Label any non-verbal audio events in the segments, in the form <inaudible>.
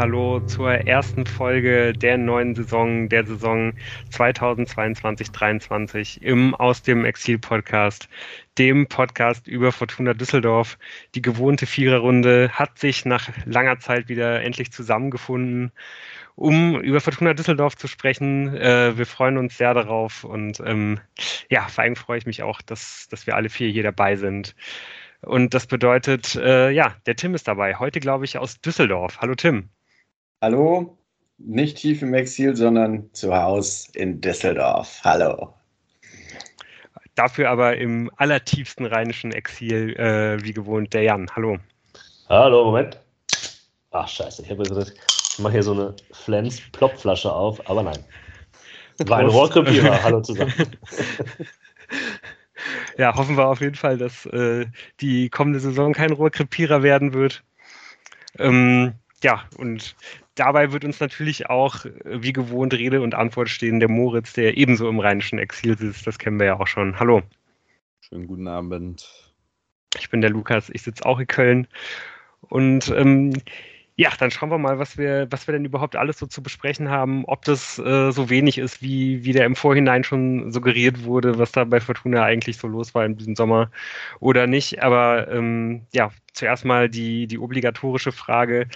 hallo zur ersten Folge der neuen Saison, der Saison 2022-23 im Aus dem Exil Podcast, dem Podcast über Fortuna Düsseldorf. Die gewohnte Viererrunde hat sich nach langer Zeit wieder endlich zusammengefunden, um über Fortuna Düsseldorf zu sprechen. Äh, wir freuen uns sehr darauf und ähm, ja, vor allem freue ich mich auch, dass, dass wir alle vier hier dabei sind. Und das bedeutet, äh, ja, der Tim ist dabei. Heute, glaube ich, aus Düsseldorf. Hallo Tim. Hallo, nicht tief im Exil, sondern zu Hause in Düsseldorf. Hallo. Dafür aber im allertiefsten rheinischen Exil, äh, wie gewohnt, der Jan. Hallo. Hallo, Moment. Ach, scheiße, ich habe gesagt, ich mache hier so eine Flens-Plopflasche auf, aber nein. War ein Rohrkrepierer. Hallo <laughs> zusammen. ja, hoffen wir auf jeden Fall, dass äh, die kommende Saison kein Rohrkrepierer werden wird. Ähm, ja, und dabei wird uns natürlich auch, äh, wie gewohnt, Rede und Antwort stehen der Moritz, der ebenso im rheinischen Exil sitzt. Das kennen wir ja auch schon. Hallo. Schönen guten Abend. Ich bin der Lukas, ich sitze auch in Köln. Und ähm, ja, dann schauen wir mal, was wir, was wir denn überhaupt alles so zu besprechen haben, ob das äh, so wenig ist, wie, wie der im Vorhinein schon suggeriert wurde, was da bei Fortuna eigentlich so los war in diesem Sommer oder nicht. Aber ähm, ja, zuerst mal die, die obligatorische Frage.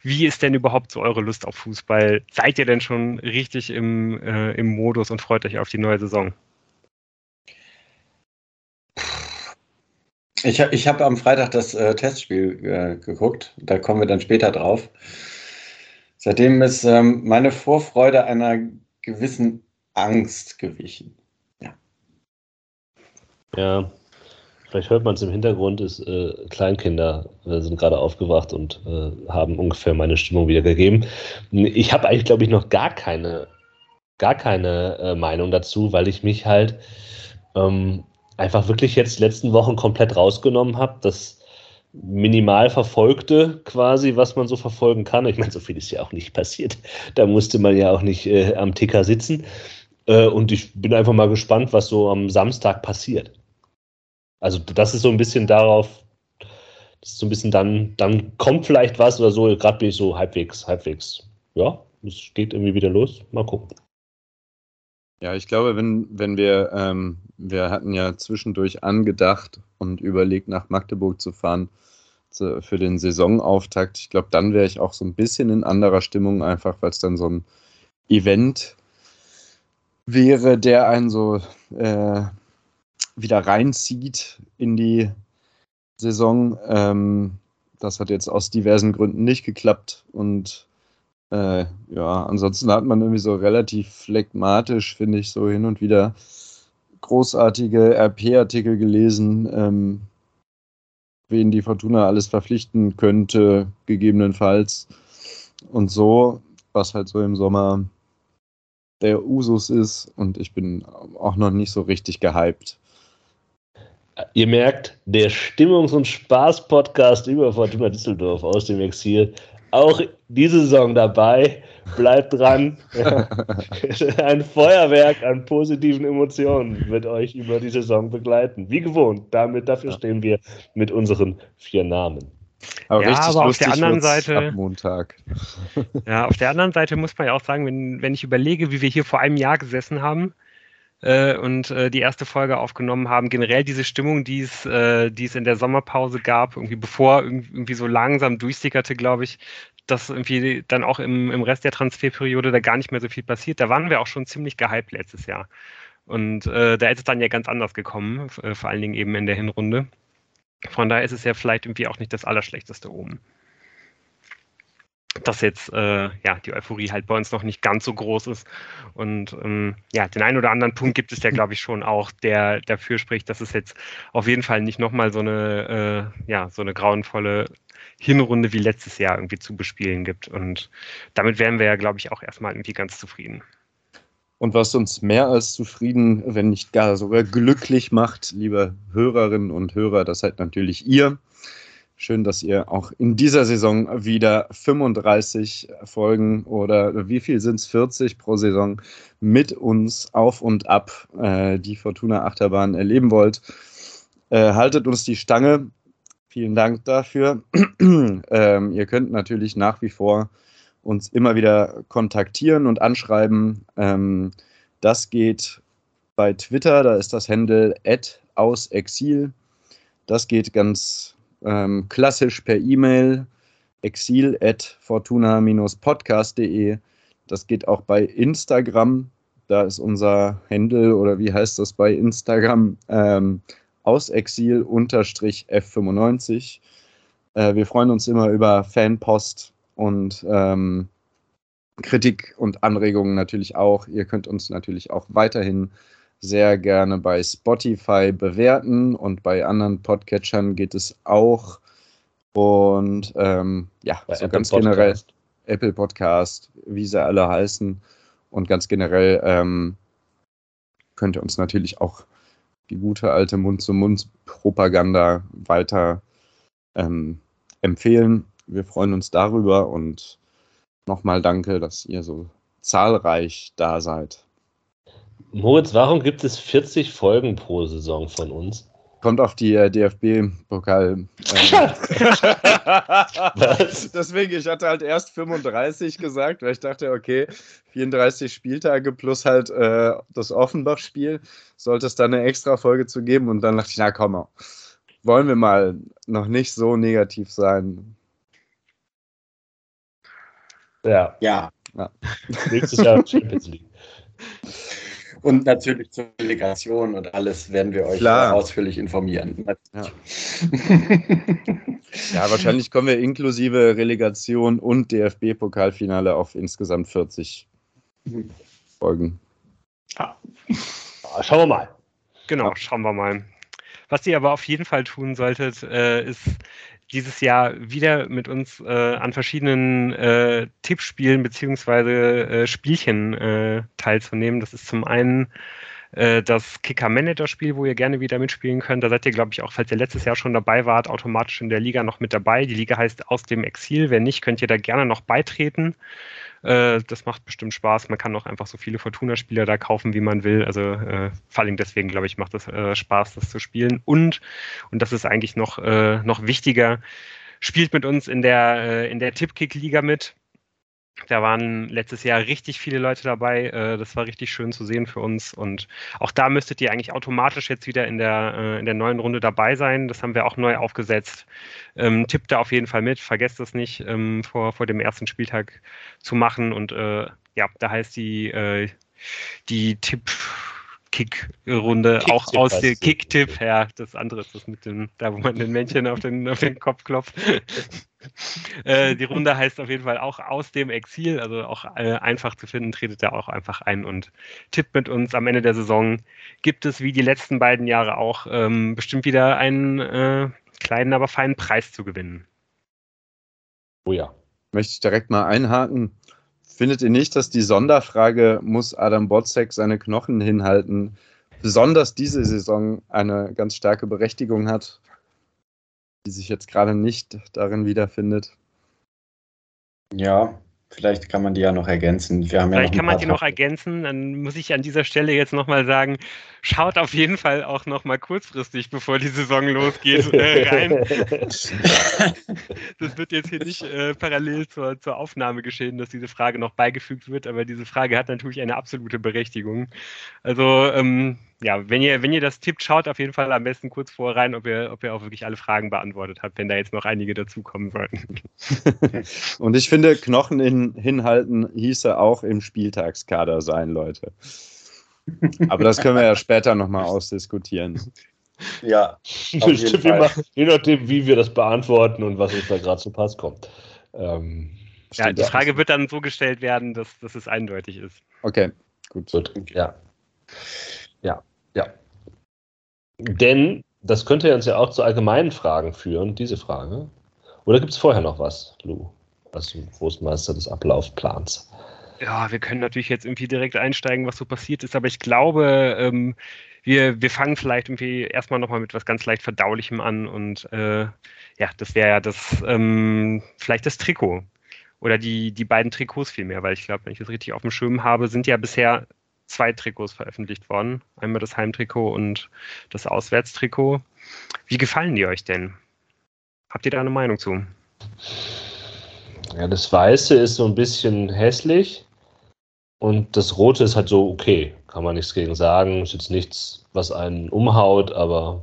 Wie ist denn überhaupt so eure Lust auf Fußball? Seid ihr denn schon richtig im, äh, im Modus und freut euch auf die neue Saison? Ich, ich habe am Freitag das äh, Testspiel äh, geguckt, da kommen wir dann später drauf. Seitdem ist ähm, meine Vorfreude einer gewissen Angst gewichen. Ja. Ja, vielleicht hört man es im Hintergrund, ist, äh, Kleinkinder äh, sind gerade aufgewacht und äh, haben ungefähr meine Stimmung wiedergegeben. Ich habe eigentlich, glaube ich, noch gar keine, gar keine äh, Meinung dazu, weil ich mich halt ähm, einfach wirklich jetzt letzten Wochen komplett rausgenommen habe. Das minimal verfolgte quasi, was man so verfolgen kann. Ich meine, so viel ist ja auch nicht passiert. Da musste man ja auch nicht äh, am Ticker sitzen. Äh, und ich bin einfach mal gespannt, was so am Samstag passiert. Also das ist so ein bisschen darauf, das ist so ein bisschen dann, dann kommt vielleicht was oder so. Gerade bin ich so halbwegs, halbwegs. Ja, es geht irgendwie wieder los. Mal gucken. Ja, ich glaube, wenn, wenn wir, ähm, wir hatten ja zwischendurch angedacht und überlegt, nach Magdeburg zu fahren zu, für den Saisonauftakt. Ich glaube, dann wäre ich auch so ein bisschen in anderer Stimmung, einfach weil es dann so ein Event wäre, der einen so äh, wieder reinzieht in die Saison. Ähm, das hat jetzt aus diversen Gründen nicht geklappt und äh, ja, ansonsten hat man irgendwie so relativ phlegmatisch, finde ich, so hin und wieder großartige RP-Artikel gelesen, ähm, wen die Fortuna alles verpflichten könnte, gegebenenfalls. Und so, was halt so im Sommer der Usus ist. Und ich bin auch noch nicht so richtig gehypt. Ihr merkt, der Stimmungs- und Spaß-Podcast über Fortuna Düsseldorf aus dem Exil auch diese Saison dabei. Bleibt dran. <laughs> Ein Feuerwerk an positiven Emotionen wird euch über die Saison begleiten. Wie gewohnt. Damit, dafür stehen wir mit unseren vier Namen. Aber ja, aber auf der anderen Seite. Ab Montag. ja, auf der anderen Seite muss man ja auch sagen, wenn, wenn ich überlege, wie wir hier vor einem Jahr gesessen haben, äh, und äh, die erste Folge aufgenommen haben. Generell diese Stimmung, die es, äh, die es in der Sommerpause gab, irgendwie bevor irgendwie so langsam durchsickerte, glaube ich, dass irgendwie dann auch im, im Rest der Transferperiode da gar nicht mehr so viel passiert. Da waren wir auch schon ziemlich gehypt letztes Jahr. Und äh, da ist es dann ja ganz anders gekommen, vor allen Dingen eben in der Hinrunde. Von daher ist es ja vielleicht irgendwie auch nicht das Allerschlechteste oben dass jetzt äh, ja die Euphorie halt bei uns noch nicht ganz so groß ist. Und ähm, ja, den einen oder anderen Punkt gibt es ja, glaube ich, schon auch, der dafür spricht, dass es jetzt auf jeden Fall nicht nochmal so eine, äh, ja, so eine grauenvolle Hinrunde wie letztes Jahr irgendwie zu bespielen gibt. Und damit wären wir ja, glaube ich, auch erstmal irgendwie ganz zufrieden. Und was uns mehr als zufrieden, wenn nicht gar sogar glücklich macht, liebe Hörerinnen und Hörer, das seid natürlich ihr. Schön, dass ihr auch in dieser Saison wieder 35 Folgen oder wie viel sind es? 40 pro Saison mit uns auf und ab äh, die Fortuna Achterbahn erleben wollt. Äh, haltet uns die Stange. Vielen Dank dafür. <clears throat> ähm, ihr könnt natürlich nach wie vor uns immer wieder kontaktieren und anschreiben. Ähm, das geht bei Twitter, da ist das Handle ausexil. Das geht ganz ähm, klassisch per E-Mail exil at fortuna-podcast.de. Das geht auch bei Instagram. Da ist unser Handle oder wie heißt das bei Instagram? Ähm, ausexil-f95. Äh, wir freuen uns immer über Fanpost und ähm, Kritik und Anregungen natürlich auch. Ihr könnt uns natürlich auch weiterhin sehr gerne bei Spotify bewerten und bei anderen Podcatchern geht es auch. Und ähm, ja, bei so Apple ganz Podcast. generell Apple Podcast, wie sie alle heißen. Und ganz generell ähm, könnt ihr uns natürlich auch die gute alte Mund-zu-Mund-Propaganda weiter ähm, empfehlen. Wir freuen uns darüber und nochmal danke, dass ihr so zahlreich da seid. Moritz, warum gibt es 40 Folgen pro Saison von uns? Kommt auf die äh, DFB-Pokal. Ähm. <laughs> Deswegen, ich hatte halt erst 35 gesagt, weil ich dachte, okay, 34 Spieltage plus halt äh, das Offenbach-Spiel, sollte es dann eine extra Folge zu geben und dann dachte ich, na komm, wollen wir mal noch nicht so negativ sein. Ja. Ja. ja. Nächstes Jahr Champions League. <laughs> Und natürlich zur Delegation und alles werden wir euch Klar. ausführlich informieren. Ja. <laughs> ja. wahrscheinlich kommen wir inklusive Relegation und DFB-Pokalfinale auf insgesamt 40 Folgen. Ja. Schauen wir mal. Genau, schauen wir mal. Was ihr aber auf jeden Fall tun solltet, äh, ist dieses Jahr wieder mit uns äh, an verschiedenen äh, Tippspielen beziehungsweise äh, Spielchen äh, teilzunehmen. Das ist zum einen äh, das Kicker-Manager-Spiel, wo ihr gerne wieder mitspielen könnt. Da seid ihr, glaube ich, auch, falls ihr letztes Jahr schon dabei wart, automatisch in der Liga noch mit dabei. Die Liga heißt Aus dem Exil. Wenn nicht, könnt ihr da gerne noch beitreten. Äh, das macht bestimmt Spaß. Man kann auch einfach so viele Fortuna-Spieler da kaufen, wie man will. Also äh, vor allem deswegen, glaube ich, macht es äh, Spaß, das zu spielen. Und, und das ist eigentlich noch, äh, noch wichtiger, spielt mit uns in der, in der Tippkick-Liga mit. Da waren letztes Jahr richtig viele Leute dabei. Äh, das war richtig schön zu sehen für uns. Und auch da müsstet ihr eigentlich automatisch jetzt wieder in der, äh, in der neuen Runde dabei sein. Das haben wir auch neu aufgesetzt. Ähm, tippt da auf jeden Fall mit. Vergesst es nicht, ähm, vor, vor dem ersten Spieltag zu machen. Und äh, ja, da heißt die, äh, die Tipp. Kick-Runde, Kick auch aus dem Kick-Tipp, ja, das andere ist das mit dem, da wo man den Männchen auf den, auf den Kopf klopft. <laughs> äh, die Runde heißt auf jeden Fall auch aus dem Exil, also auch äh, einfach zu finden, tretet da auch einfach ein und tippt mit uns. Am Ende der Saison gibt es wie die letzten beiden Jahre auch ähm, bestimmt wieder einen äh, kleinen, aber feinen Preis zu gewinnen. Oh ja. Möchte ich direkt mal einhaken. Findet ihr nicht, dass die Sonderfrage, muss Adam Botzek seine Knochen hinhalten, besonders diese Saison eine ganz starke Berechtigung hat, die sich jetzt gerade nicht darin wiederfindet? Ja, Vielleicht kann man die ja noch ergänzen. Wir haben Vielleicht ja kann man die noch ergänzen. Dann muss ich an dieser Stelle jetzt nochmal sagen, schaut auf jeden Fall auch nochmal kurzfristig, bevor die Saison losgeht, äh, rein. das wird jetzt hier nicht äh, parallel zur, zur Aufnahme geschehen, dass diese Frage noch beigefügt wird, aber diese Frage hat natürlich eine absolute Berechtigung. Also ähm, ja, wenn ihr, wenn ihr das tippt, schaut auf jeden Fall am besten kurz vorher rein, ob ihr, ob ihr auch wirklich alle Fragen beantwortet habt, wenn da jetzt noch einige dazukommen sollten. <laughs> Und ich finde, Knochen in, hinhalten hieße auch im Spieltagskader sein, Leute. Aber das können wir ja später nochmal ausdiskutieren. Ja, Stimmt, machen, je nachdem, wie wir das beantworten und was uns da gerade zu Pass kommt. Ähm, ja, die Frage wird dann so gestellt werden, dass, dass es eindeutig ist. Okay, gut. gut. Ja. Ja. Ja. Denn das könnte uns ja auch zu allgemeinen Fragen führen, diese Frage. Oder gibt es vorher noch was, Lou, als Großmeister des Ablaufplans? Ja, wir können natürlich jetzt irgendwie direkt einsteigen, was so passiert ist, aber ich glaube, ähm, wir, wir fangen vielleicht irgendwie erstmal nochmal mit was ganz leicht Verdaulichem an und äh, ja, das wäre ja das, ähm, vielleicht das Trikot. Oder die, die beiden Trikots vielmehr, weil ich glaube, wenn ich das richtig auf dem Schirm habe, sind ja bisher zwei Trikots veröffentlicht worden. Einmal das Heimtrikot und das Auswärtstrikot. Wie gefallen die euch denn? Habt ihr da eine Meinung zu? Ja, das Weiße ist so ein bisschen hässlich und das Rote ist halt so okay. Kann man nichts gegen sagen. Ist jetzt nichts, was einen umhaut, aber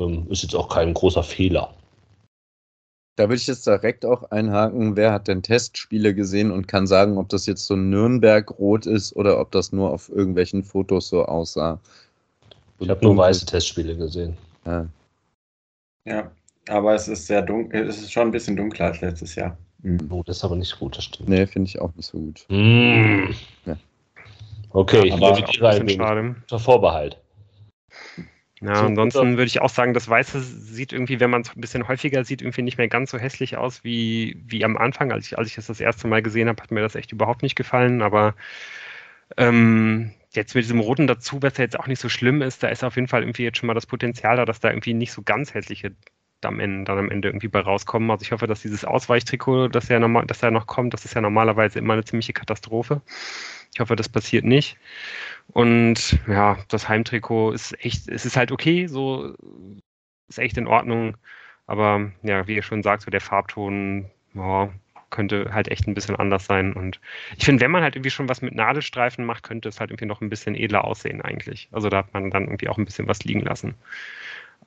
ähm, ist jetzt auch kein großer Fehler. Da würde ich jetzt direkt auch einhaken, wer hat denn Testspiele gesehen und kann sagen, ob das jetzt so Nürnberg-Rot ist oder ob das nur auf irgendwelchen Fotos so aussah. Ich habe nur weiße Testspiele gesehen. Ja. ja, aber es ist sehr dunkel, es ist schon ein bisschen dunkler als letztes Jahr. Mhm. Oh, das ist aber nicht gut, das stimmt. Nee, finde ich auch nicht so gut. Mm. Ja. Okay, ja, ich ein wenig. Unter Vorbehalt. Ja, so ansonsten würde ich auch sagen, das Weiße sieht irgendwie, wenn man es ein bisschen häufiger sieht, irgendwie nicht mehr ganz so hässlich aus wie, wie am Anfang. Als ich, als ich es das erste Mal gesehen habe, hat mir das echt überhaupt nicht gefallen. Aber ähm, jetzt mit diesem Roten dazu, was ja jetzt auch nicht so schlimm ist, da ist auf jeden Fall irgendwie jetzt schon mal das Potenzial da, dass da irgendwie nicht so ganz hässliche am Ende, dann am Ende irgendwie bei rauskommen. Also ich hoffe, dass dieses Ausweichtrikot, das ja normal, das ja noch kommt, das ist ja normalerweise immer eine ziemliche Katastrophe. Ich hoffe, das passiert nicht. Und ja, das Heimtrikot ist echt, es ist halt okay, so ist echt in Ordnung. Aber ja, wie ihr schon sagt, so der Farbton oh, könnte halt echt ein bisschen anders sein. Und ich finde, wenn man halt irgendwie schon was mit Nadelstreifen macht, könnte es halt irgendwie noch ein bisschen edler aussehen eigentlich. Also da hat man dann irgendwie auch ein bisschen was liegen lassen.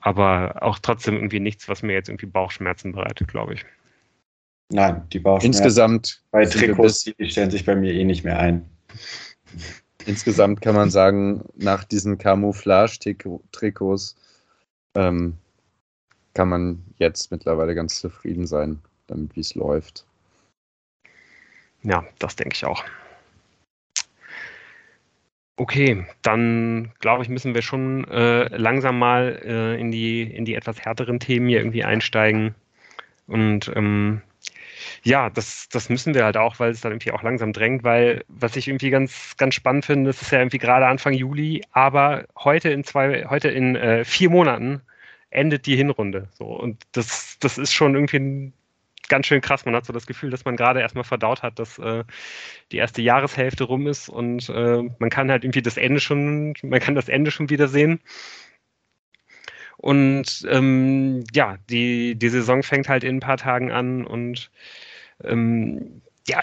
Aber auch trotzdem irgendwie nichts, was mir jetzt irgendwie Bauchschmerzen bereitet, glaube ich. Nein, die Bauchschmerzen Insgesamt bei Trikots, die stellen sich bei mir eh nicht mehr ein. Insgesamt kann man sagen, nach diesen Camouflage-Trikots ähm, kann man jetzt mittlerweile ganz zufrieden sein, damit wie es läuft. Ja, das denke ich auch. Okay, dann glaube ich, müssen wir schon äh, langsam mal äh, in, die, in die etwas härteren Themen hier irgendwie einsteigen. Und ähm, ja, das, das müssen wir halt auch, weil es dann irgendwie auch langsam drängt, weil was ich irgendwie ganz, ganz spannend finde, das ist ja irgendwie gerade Anfang Juli, aber heute in zwei, heute in äh, vier Monaten endet die Hinrunde. So. Und das, das ist schon irgendwie ganz schön krass. Man hat so das Gefühl, dass man gerade erstmal verdaut hat, dass äh, die erste Jahreshälfte rum ist und äh, man kann halt irgendwie das Ende schon, man kann das Ende schon wieder sehen. Und ähm, ja, die, die Saison fängt halt in ein paar Tagen an und ähm, ja,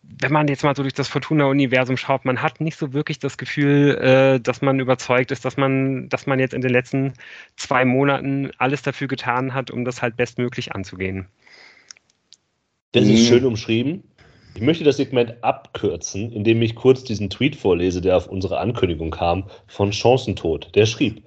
wenn man jetzt mal so durch das Fortuna-Universum schaut, man hat nicht so wirklich das Gefühl, äh, dass man überzeugt ist, dass man, dass man jetzt in den letzten zwei Monaten alles dafür getan hat, um das halt bestmöglich anzugehen. Das ist mhm. schön umschrieben. Ich möchte das Segment abkürzen, indem ich kurz diesen Tweet vorlese, der auf unsere Ankündigung kam, von Chancentod. Der schrieb,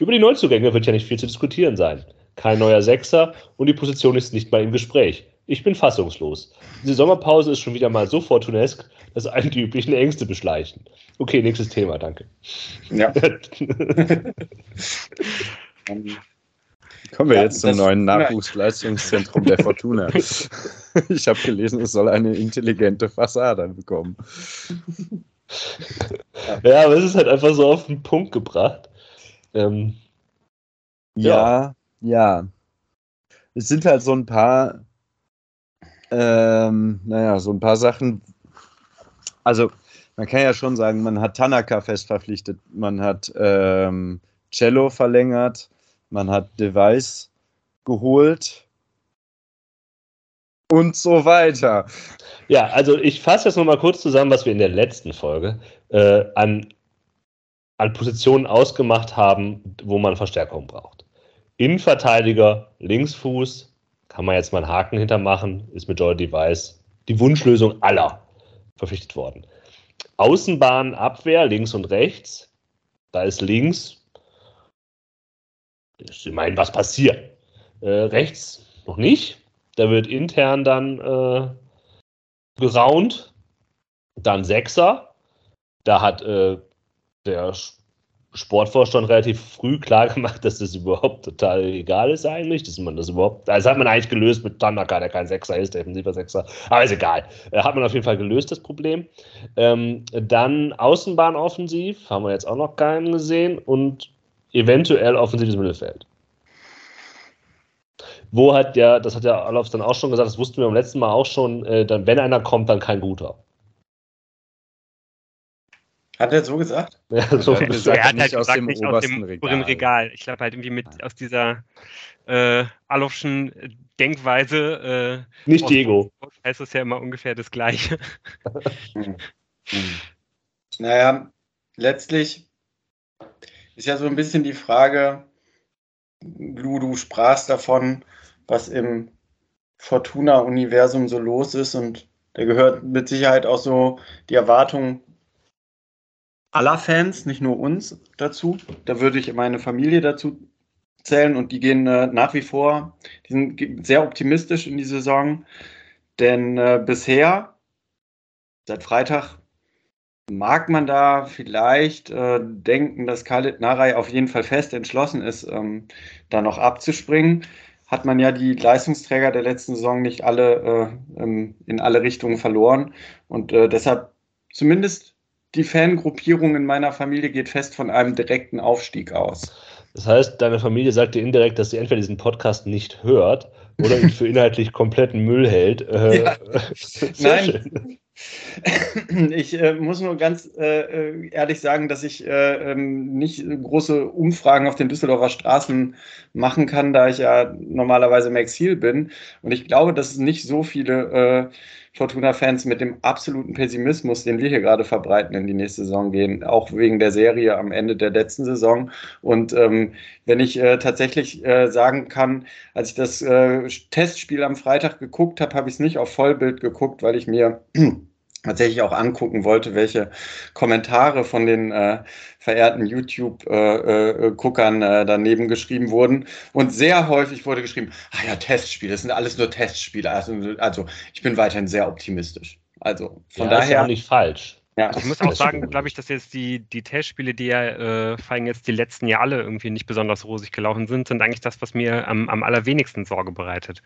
über die Neuzugänge wird ja nicht viel zu diskutieren sein. Kein neuer Sechser und die Position ist nicht mal im Gespräch. Ich bin fassungslos. Diese Sommerpause ist schon wieder mal so fortunesk, dass einen die üblichen Ängste beschleichen. Okay, nächstes Thema, danke. Ja. <laughs> Kommen wir ja, jetzt zum neuen Nachwuchsleistungszentrum der <laughs> Fortuna. Ich habe gelesen, es soll eine intelligente Fassade bekommen. Ja, aber es ist halt einfach so auf den Punkt gebracht. Ähm, ja, ja, ja. Es sind halt so ein paar, ähm, naja, so ein paar Sachen. Also, man kann ja schon sagen, man hat Tanaka fest verpflichtet, man hat ähm, Cello verlängert, man hat Device geholt und so weiter. Ja, also ich fasse jetzt nochmal kurz zusammen, was wir in der letzten Folge äh, an, an Positionen ausgemacht haben, wo man Verstärkung braucht. Innenverteidiger, Linksfuß, kann man jetzt mal einen Haken hintermachen, ist mit Joy Device die Wunschlösung aller verpflichtet worden. Außenbahn, Abwehr, links und rechts. Da ist links ich meine, was passiert? Äh, rechts noch nicht. Da wird intern dann äh, geraunt. Dann Sechser. Da hat äh, der Sportvorstand relativ früh klar gemacht, dass das überhaupt total egal ist eigentlich, dass man das überhaupt, das hat man eigentlich gelöst mit Tanaka, der kein Sechser ist, defensiver Sechser, aber ist egal. Äh, hat man auf jeden Fall gelöst, das Problem. Ähm, dann Außenbahn offensiv, haben wir jetzt auch noch keinen gesehen und eventuell offensives Mittelfeld. Wo hat ja, das hat ja Alofs dann auch schon gesagt, das wussten wir beim letzten Mal auch schon, äh, dann, wenn einer kommt, dann kein guter. Hat er so gesagt? <laughs> Ja, so ja, gesagt, er hat halt aus gesagt, dem nicht aus dem Regal. Regal. Ich glaube halt irgendwie mit aus dieser äh, Alofschen Denkweise. Äh, nicht Diego. Heißt das ja immer ungefähr das Gleiche. <laughs> hm. Hm. Naja, letztlich ist ja so ein bisschen die Frage, Lu, du sprachst davon, was im Fortuna-Universum so los ist und da gehört mit Sicherheit auch so die Erwartung aller Fans, nicht nur uns, dazu. Da würde ich meine Familie dazu zählen und die gehen äh, nach wie vor, die sind sehr optimistisch in die Saison, denn äh, bisher, seit Freitag, mag man da vielleicht äh, denken, dass Khalid Narei auf jeden Fall fest entschlossen ist, ähm, da noch abzuspringen. Hat man ja die Leistungsträger der letzten Saison nicht alle äh, ähm, in alle Richtungen verloren. Und äh, deshalb zumindest die Fangruppierung in meiner Familie geht fest von einem direkten Aufstieg aus. Das heißt, deine Familie sagt dir indirekt, dass sie entweder diesen Podcast nicht hört oder ihn für <laughs> inhaltlich kompletten Müll hält. Äh, ja. <laughs> Nein. Schön. <laughs> Ich äh, muss nur ganz äh, äh, ehrlich sagen, dass ich äh, ähm, nicht große Umfragen auf den Düsseldorfer Straßen machen kann, da ich ja normalerweise im Exil bin. Und ich glaube, dass es nicht so viele äh, Fortuna-Fans mit dem absoluten Pessimismus, den wir hier gerade verbreiten, in die nächste Saison gehen, auch wegen der Serie am Ende der letzten Saison. Und ähm, wenn ich äh, tatsächlich äh, sagen kann, als ich das äh, Testspiel am Freitag geguckt habe, habe ich es nicht auf Vollbild geguckt, weil ich mir tatsächlich auch angucken wollte, welche Kommentare von den äh, verehrten YouTube-Guckern äh, äh, daneben geschrieben wurden. Und sehr häufig wurde geschrieben, ah ja, Testspiele, das sind alles nur Testspiele. Also, also ich bin weiterhin sehr optimistisch. Also von ja, daher. Ist ja auch nicht falsch. Ja. Ich muss auch sagen, glaube ich, dass jetzt die, die Testspiele, die ja äh, vor allem jetzt die letzten Jahre alle irgendwie nicht besonders rosig gelaufen sind, sind eigentlich das, was mir am, am allerwenigsten Sorge bereitet.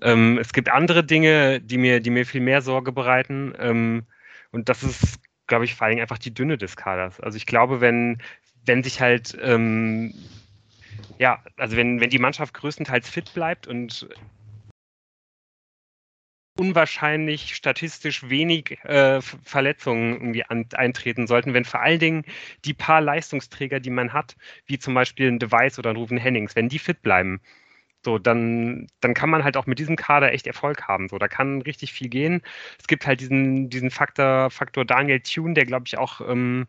Ähm, es gibt andere Dinge, die mir, die mir viel mehr Sorge bereiten. Ähm, und das ist, glaube ich, vor allem einfach die Dünne des Kaders. Also ich glaube, wenn, wenn sich halt ähm, ja, also wenn, wenn die Mannschaft größtenteils fit bleibt und unwahrscheinlich statistisch wenig äh, Verletzungen irgendwie an, eintreten sollten, wenn vor allen Dingen die paar Leistungsträger, die man hat, wie zum Beispiel ein Device oder ein Rufen Hennings, wenn die fit bleiben, so, dann, dann kann man halt auch mit diesem Kader echt Erfolg haben. So, da kann richtig viel gehen. Es gibt halt diesen, diesen Faktor, Faktor Daniel Thune, der glaube ich auch, ähm,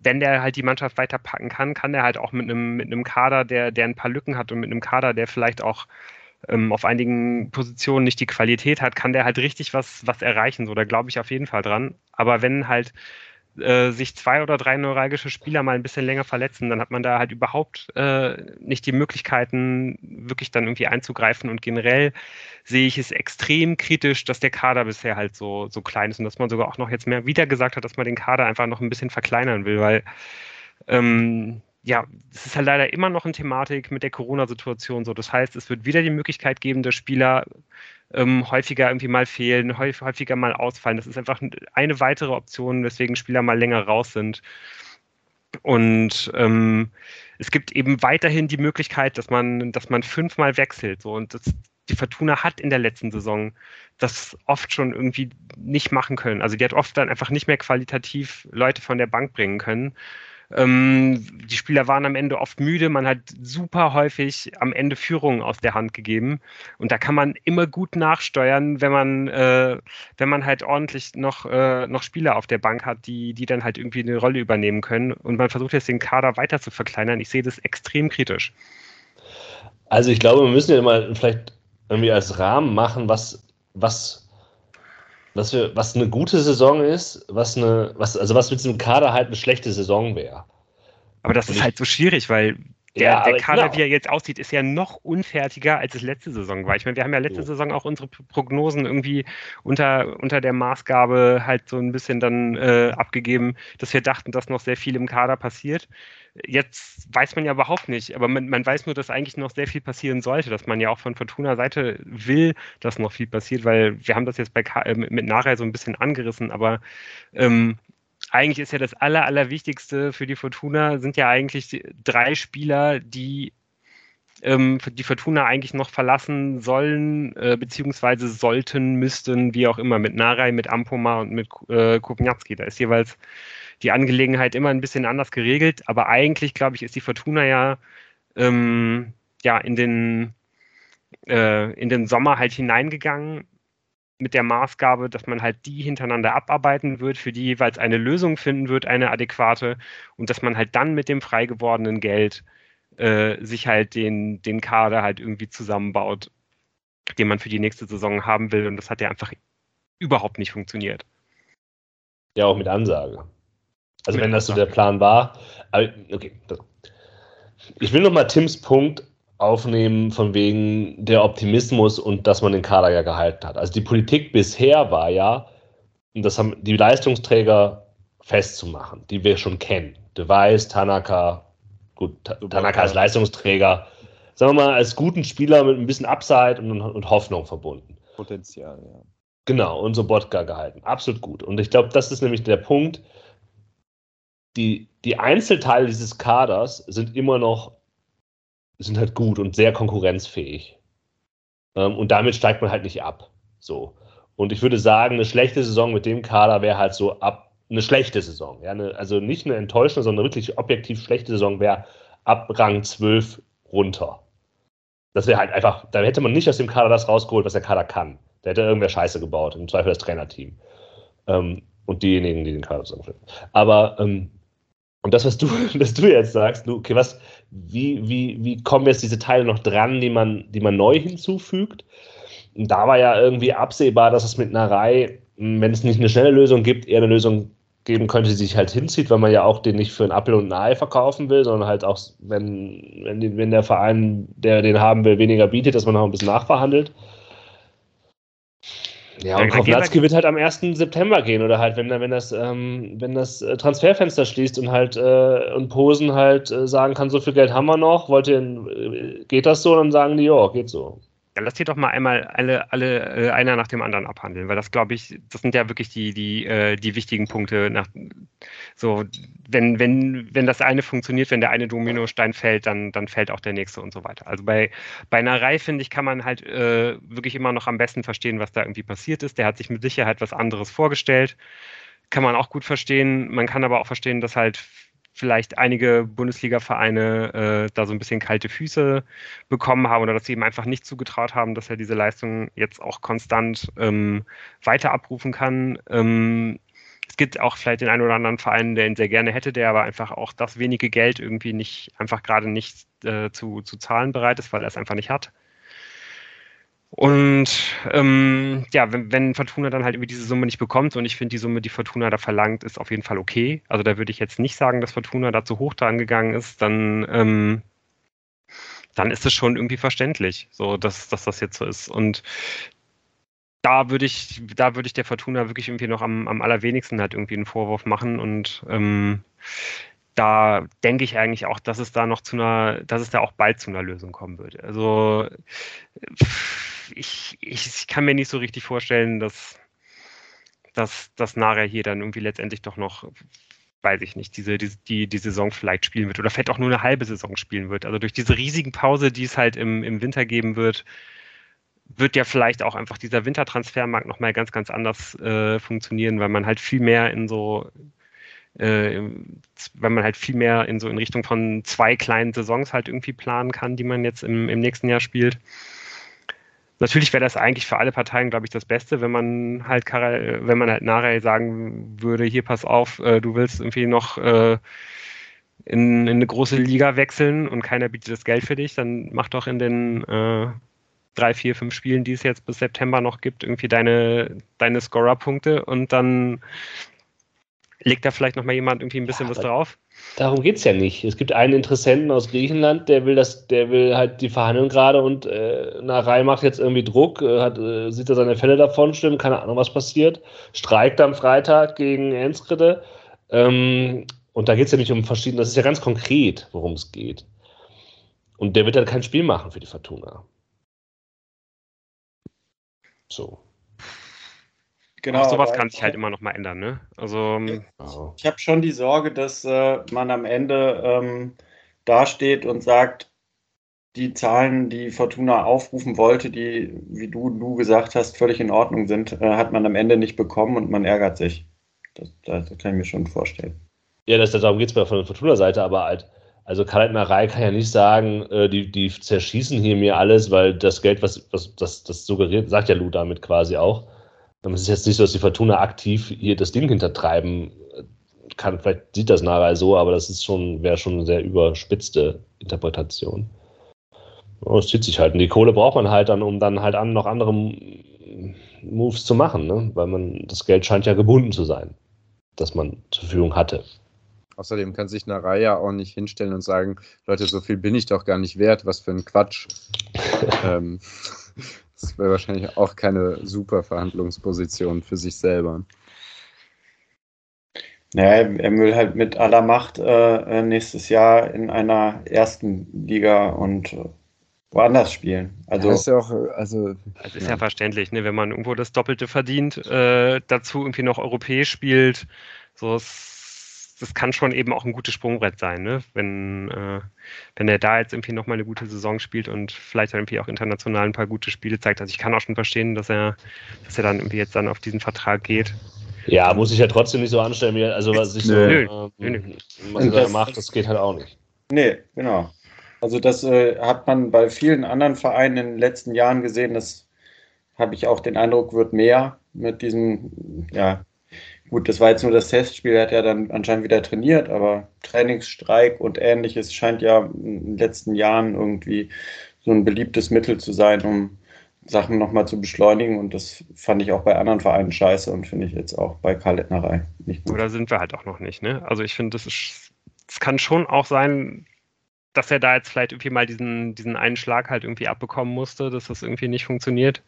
wenn der halt die Mannschaft weiterpacken kann, kann der halt auch mit einem, mit Kader, der, der ein paar Lücken hat und mit einem Kader, der vielleicht auch ähm, auf einigen Positionen nicht die Qualität hat, kann der halt richtig was, was erreichen. So, da glaube ich auf jeden Fall dran. Aber wenn halt äh, sich zwei oder drei neuralgische Spieler mal ein bisschen länger verletzen, dann hat man da halt überhaupt äh, nicht die Möglichkeiten, wirklich dann irgendwie einzugreifen. Und generell sehe ich es extrem kritisch, dass der Kader bisher halt so, so klein ist und dass man sogar auch noch jetzt mehr wieder gesagt hat, dass man den Kader einfach noch ein bisschen verkleinern will, weil ähm, ja, es ist halt leider immer noch eine Thematik mit der Corona-Situation so. Das heißt, es wird wieder die Möglichkeit geben, dass Spieler ähm, häufiger irgendwie mal fehlen, häufiger mal ausfallen. Das ist einfach eine weitere Option, weswegen Spieler mal länger raus sind. Und ähm, es gibt eben weiterhin die Möglichkeit, dass man, dass man fünfmal wechselt. So. Und das, die Fortuna hat in der letzten Saison das oft schon irgendwie nicht machen können. Also die hat oft dann einfach nicht mehr qualitativ Leute von der Bank bringen können. Ähm, die Spieler waren am Ende oft müde. Man hat super häufig am Ende Führungen aus der Hand gegeben. Und da kann man immer gut nachsteuern, wenn man, äh, wenn man halt ordentlich noch, äh, noch Spieler auf der Bank hat, die, die dann halt irgendwie eine Rolle übernehmen können. Und man versucht jetzt den Kader weiter zu verkleinern. Ich sehe das extrem kritisch. Also ich glaube, wir müssen ja mal vielleicht irgendwie als Rahmen machen, was, was was, wir, was eine gute Saison ist, was eine, was, also was mit diesem Kader halt eine schlechte Saison wäre. Aber das Und ist halt so schwierig, weil der, ja, der Kader, genau. wie er jetzt aussieht, ist ja noch unfertiger, als es letzte Saison war. Ich meine, wir haben ja letzte so. Saison auch unsere Prognosen irgendwie unter, unter der Maßgabe halt so ein bisschen dann äh, abgegeben, dass wir dachten, dass noch sehr viel im Kader passiert. Jetzt weiß man ja überhaupt nicht, aber man, man weiß nur, dass eigentlich noch sehr viel passieren sollte, dass man ja auch von Fortuna Seite will, dass noch viel passiert, weil wir haben das jetzt bei äh, mit Nachher so ein bisschen angerissen, aber ähm, eigentlich ist ja das Aller, Allerwichtigste für die Fortuna, sind ja eigentlich drei Spieler, die ähm, die Fortuna eigentlich noch verlassen sollen, äh, beziehungsweise sollten, müssten, wie auch immer, mit Narei, mit Ampoma und mit äh, Kupniatski. Da ist jeweils die Angelegenheit immer ein bisschen anders geregelt. Aber eigentlich, glaube ich, ist die Fortuna ja, ähm, ja in, den, äh, in den Sommer halt hineingegangen mit der Maßgabe, dass man halt die hintereinander abarbeiten wird, für die jeweils eine Lösung finden wird, eine adäquate, und dass man halt dann mit dem frei gewordenen Geld äh, sich halt den, den Kader halt irgendwie zusammenbaut, den man für die nächste Saison haben will. Und das hat ja einfach überhaupt nicht funktioniert. Ja, auch mit Ansage. Also wenn das so der Plan war. Aber, okay. Ich will nochmal Tims Punkt aufnehmen von wegen der Optimismus und dass man den Kader ja gehalten hat. Also die Politik bisher war ja, und das haben die Leistungsträger festzumachen, die wir schon kennen. De Weiß, Tanaka, gut, Tanaka als Leistungsträger, sagen wir mal, als guten Spieler mit ein bisschen Upside und, und Hoffnung verbunden. Potenzial, ja. Genau, und so Bodka gehalten. Absolut gut. Und ich glaube, das ist nämlich der Punkt. Die, die Einzelteile dieses Kaders sind immer noch, sind halt gut und sehr konkurrenzfähig. Ähm, und damit steigt man halt nicht ab. So. Und ich würde sagen, eine schlechte Saison mit dem Kader wäre halt so ab, eine schlechte Saison. Ja, eine, also nicht eine enttäuschende, sondern wirklich objektiv schlechte Saison wäre ab Rang 12 runter. Das wäre halt einfach, da hätte man nicht aus dem Kader das rausgeholt, was der Kader kann. Da hätte irgendwer Scheiße gebaut, im Zweifel das Trainerteam. Ähm, und diejenigen, die den Kader zusammenstellen. Aber, ähm, und das, was du, <laughs> was du jetzt sagst, okay, was, wie, wie, wie kommen jetzt diese Teile noch dran, die man, die man neu hinzufügt? Und da war ja irgendwie absehbar, dass es mit einer Reihe, wenn es nicht eine schnelle Lösung gibt, eher eine Lösung geben könnte, die sich halt hinzieht, weil man ja auch den nicht für ein Apfel und ein Ei verkaufen will, sondern halt auch, wenn, wenn, wenn der Verein, der den haben will, weniger bietet, dass man noch ein bisschen nachverhandelt. Ja, und Kovnatski wird halt am 1. September gehen oder halt, wenn, wenn das, ähm, wenn das äh, Transferfenster schließt und halt äh, und Posen halt äh, sagen kann, so viel Geld haben wir noch, wollt ihr, äh, geht das so? Dann sagen die, ja, geht so. Ja, lass hier doch mal einmal alle, alle äh, einer nach dem anderen abhandeln, weil das glaube ich, das sind ja wirklich die, die, äh, die wichtigen Punkte. Nach, so, wenn, wenn, wenn das eine funktioniert, wenn der eine Dominostein fällt, dann, dann fällt auch der nächste und so weiter. Also bei, bei einer Reihe, finde ich, kann man halt äh, wirklich immer noch am besten verstehen, was da irgendwie passiert ist. Der hat sich mit Sicherheit was anderes vorgestellt. Kann man auch gut verstehen. Man kann aber auch verstehen, dass halt vielleicht einige Bundesliga-Vereine äh, da so ein bisschen kalte Füße bekommen haben oder dass sie ihm einfach nicht zugetraut haben, dass er diese Leistung jetzt auch konstant ähm, weiter abrufen kann. Ähm, es gibt auch vielleicht den einen oder anderen Verein, der ihn sehr gerne hätte, der aber einfach auch das wenige Geld irgendwie nicht, einfach gerade nicht äh, zu, zu zahlen bereit ist, weil er es einfach nicht hat. Und ähm, ja, wenn, wenn, Fortuna dann halt irgendwie diese Summe nicht bekommt, und ich finde die Summe, die Fortuna da verlangt, ist auf jeden Fall okay. Also da würde ich jetzt nicht sagen, dass Fortuna da zu hoch dran gegangen ist, dann, ähm, dann ist es schon irgendwie verständlich, so dass, dass das jetzt so ist. Und da würde ich, da würde ich der Fortuna wirklich irgendwie noch am, am allerwenigsten halt irgendwie einen Vorwurf machen und ähm, da denke ich eigentlich auch, dass es da noch zu einer, dass es da auch bald zu einer Lösung kommen wird. Also ich, ich kann mir nicht so richtig vorstellen, dass, dass, dass Nara hier dann irgendwie letztendlich doch noch, weiß ich nicht, diese, die, die, die Saison vielleicht spielen wird oder vielleicht auch nur eine halbe Saison spielen wird. Also durch diese riesigen Pause, die es halt im, im Winter geben wird, wird ja vielleicht auch einfach dieser Wintertransfermarkt nochmal ganz, ganz anders äh, funktionieren, weil man halt viel mehr in so, äh, weil man halt viel mehr in so in Richtung von zwei kleinen Saisons halt irgendwie planen kann, die man jetzt im, im nächsten Jahr spielt. Natürlich wäre das eigentlich für alle Parteien, glaube ich, das Beste, wenn man halt Karel, wenn man halt Narey sagen würde, hier pass auf, äh, du willst irgendwie noch äh, in, in, eine große Liga wechseln und keiner bietet das Geld für dich, dann mach doch in den äh, drei, vier, fünf Spielen, die es jetzt bis September noch gibt, irgendwie deine, deine Scorer-Punkte und dann legt da vielleicht noch mal jemand irgendwie ein bisschen ja, was drauf? Darum geht es ja nicht. Es gibt einen Interessenten aus Griechenland, der will das, der will halt die Verhandlungen gerade und äh, Narei macht jetzt irgendwie Druck, äh, hat, äh, sieht er seine Fälle davon stimmen, keine Ahnung, was passiert. Streikt am Freitag gegen Enskede. Ähm, und da geht es ja nicht um verschiedene, das ist ja ganz konkret, worum es geht. Und der wird dann kein Spiel machen für die Fortuna. So. Genau. Auch sowas kann sich halt immer noch mal ändern, ne? Also. Genau. Ich habe schon die Sorge, dass äh, man am Ende ähm, dasteht und sagt, die Zahlen, die Fortuna aufrufen wollte, die, wie du, du gesagt hast, völlig in Ordnung sind, äh, hat man am Ende nicht bekommen und man ärgert sich. Das, das, kann ich mir schon vorstellen. Ja, das, darum geht es bei von der Fortuna-Seite, aber halt, also Karl Marei kann ja nicht sagen, äh, die, die zerschießen hier mir alles, weil das Geld, was, was das, das suggeriert, sagt ja Lou damit quasi auch. Es ist jetzt nicht so, dass die Fortuna aktiv hier das Ding hintertreiben kann. Vielleicht sieht das Narei so, aber das ist schon, wäre schon eine sehr überspitzte Interpretation. Es zieht sich halt. Und die Kohle braucht man halt dann, um dann halt an noch andere Moves zu machen, ne? weil man das Geld scheint ja gebunden zu sein, das man zur Verfügung hatte. Außerdem kann sich eine Reihe auch nicht hinstellen und sagen, Leute, so viel bin ich doch gar nicht wert, was für ein Quatsch. <laughs> ähm, das wäre wahrscheinlich auch keine super Verhandlungsposition für sich selber. Naja, er will halt mit aller Macht äh, nächstes Jahr in einer ersten Liga und äh, woanders spielen. Also ja, ist ja auch, also das ist ja, ja verständlich, ne? wenn man irgendwo das Doppelte verdient, äh, dazu irgendwie noch europäisch spielt, so das kann schon eben auch ein gutes Sprungbrett sein, ne? wenn, äh, wenn er da jetzt irgendwie nochmal eine gute Saison spielt und vielleicht irgendwie auch international ein paar gute Spiele zeigt. Also ich kann auch schon verstehen, dass er, dass er dann irgendwie jetzt dann auf diesen Vertrag geht. Ja, muss ich ja trotzdem nicht so anstellen, wie, also was ich nö, so nö, ähm, nö. was er macht, das geht halt auch nicht. Nee, genau. Also das äh, hat man bei vielen anderen Vereinen in den letzten Jahren gesehen. Das habe ich auch den Eindruck, wird mehr mit diesem, ja, gut, das war jetzt nur das Testspiel, er hat ja dann anscheinend wieder trainiert, aber Trainingsstreik und ähnliches scheint ja in den letzten Jahren irgendwie so ein beliebtes Mittel zu sein, um Sachen nochmal zu beschleunigen und das fand ich auch bei anderen Vereinen scheiße und finde ich jetzt auch bei Karl Lettnerei nicht gut. Oder sind wir halt auch noch nicht, ne? Also ich finde, das ist, es kann schon auch sein, dass er da jetzt vielleicht irgendwie mal diesen, diesen einen Schlag halt irgendwie abbekommen musste, dass das irgendwie nicht funktioniert.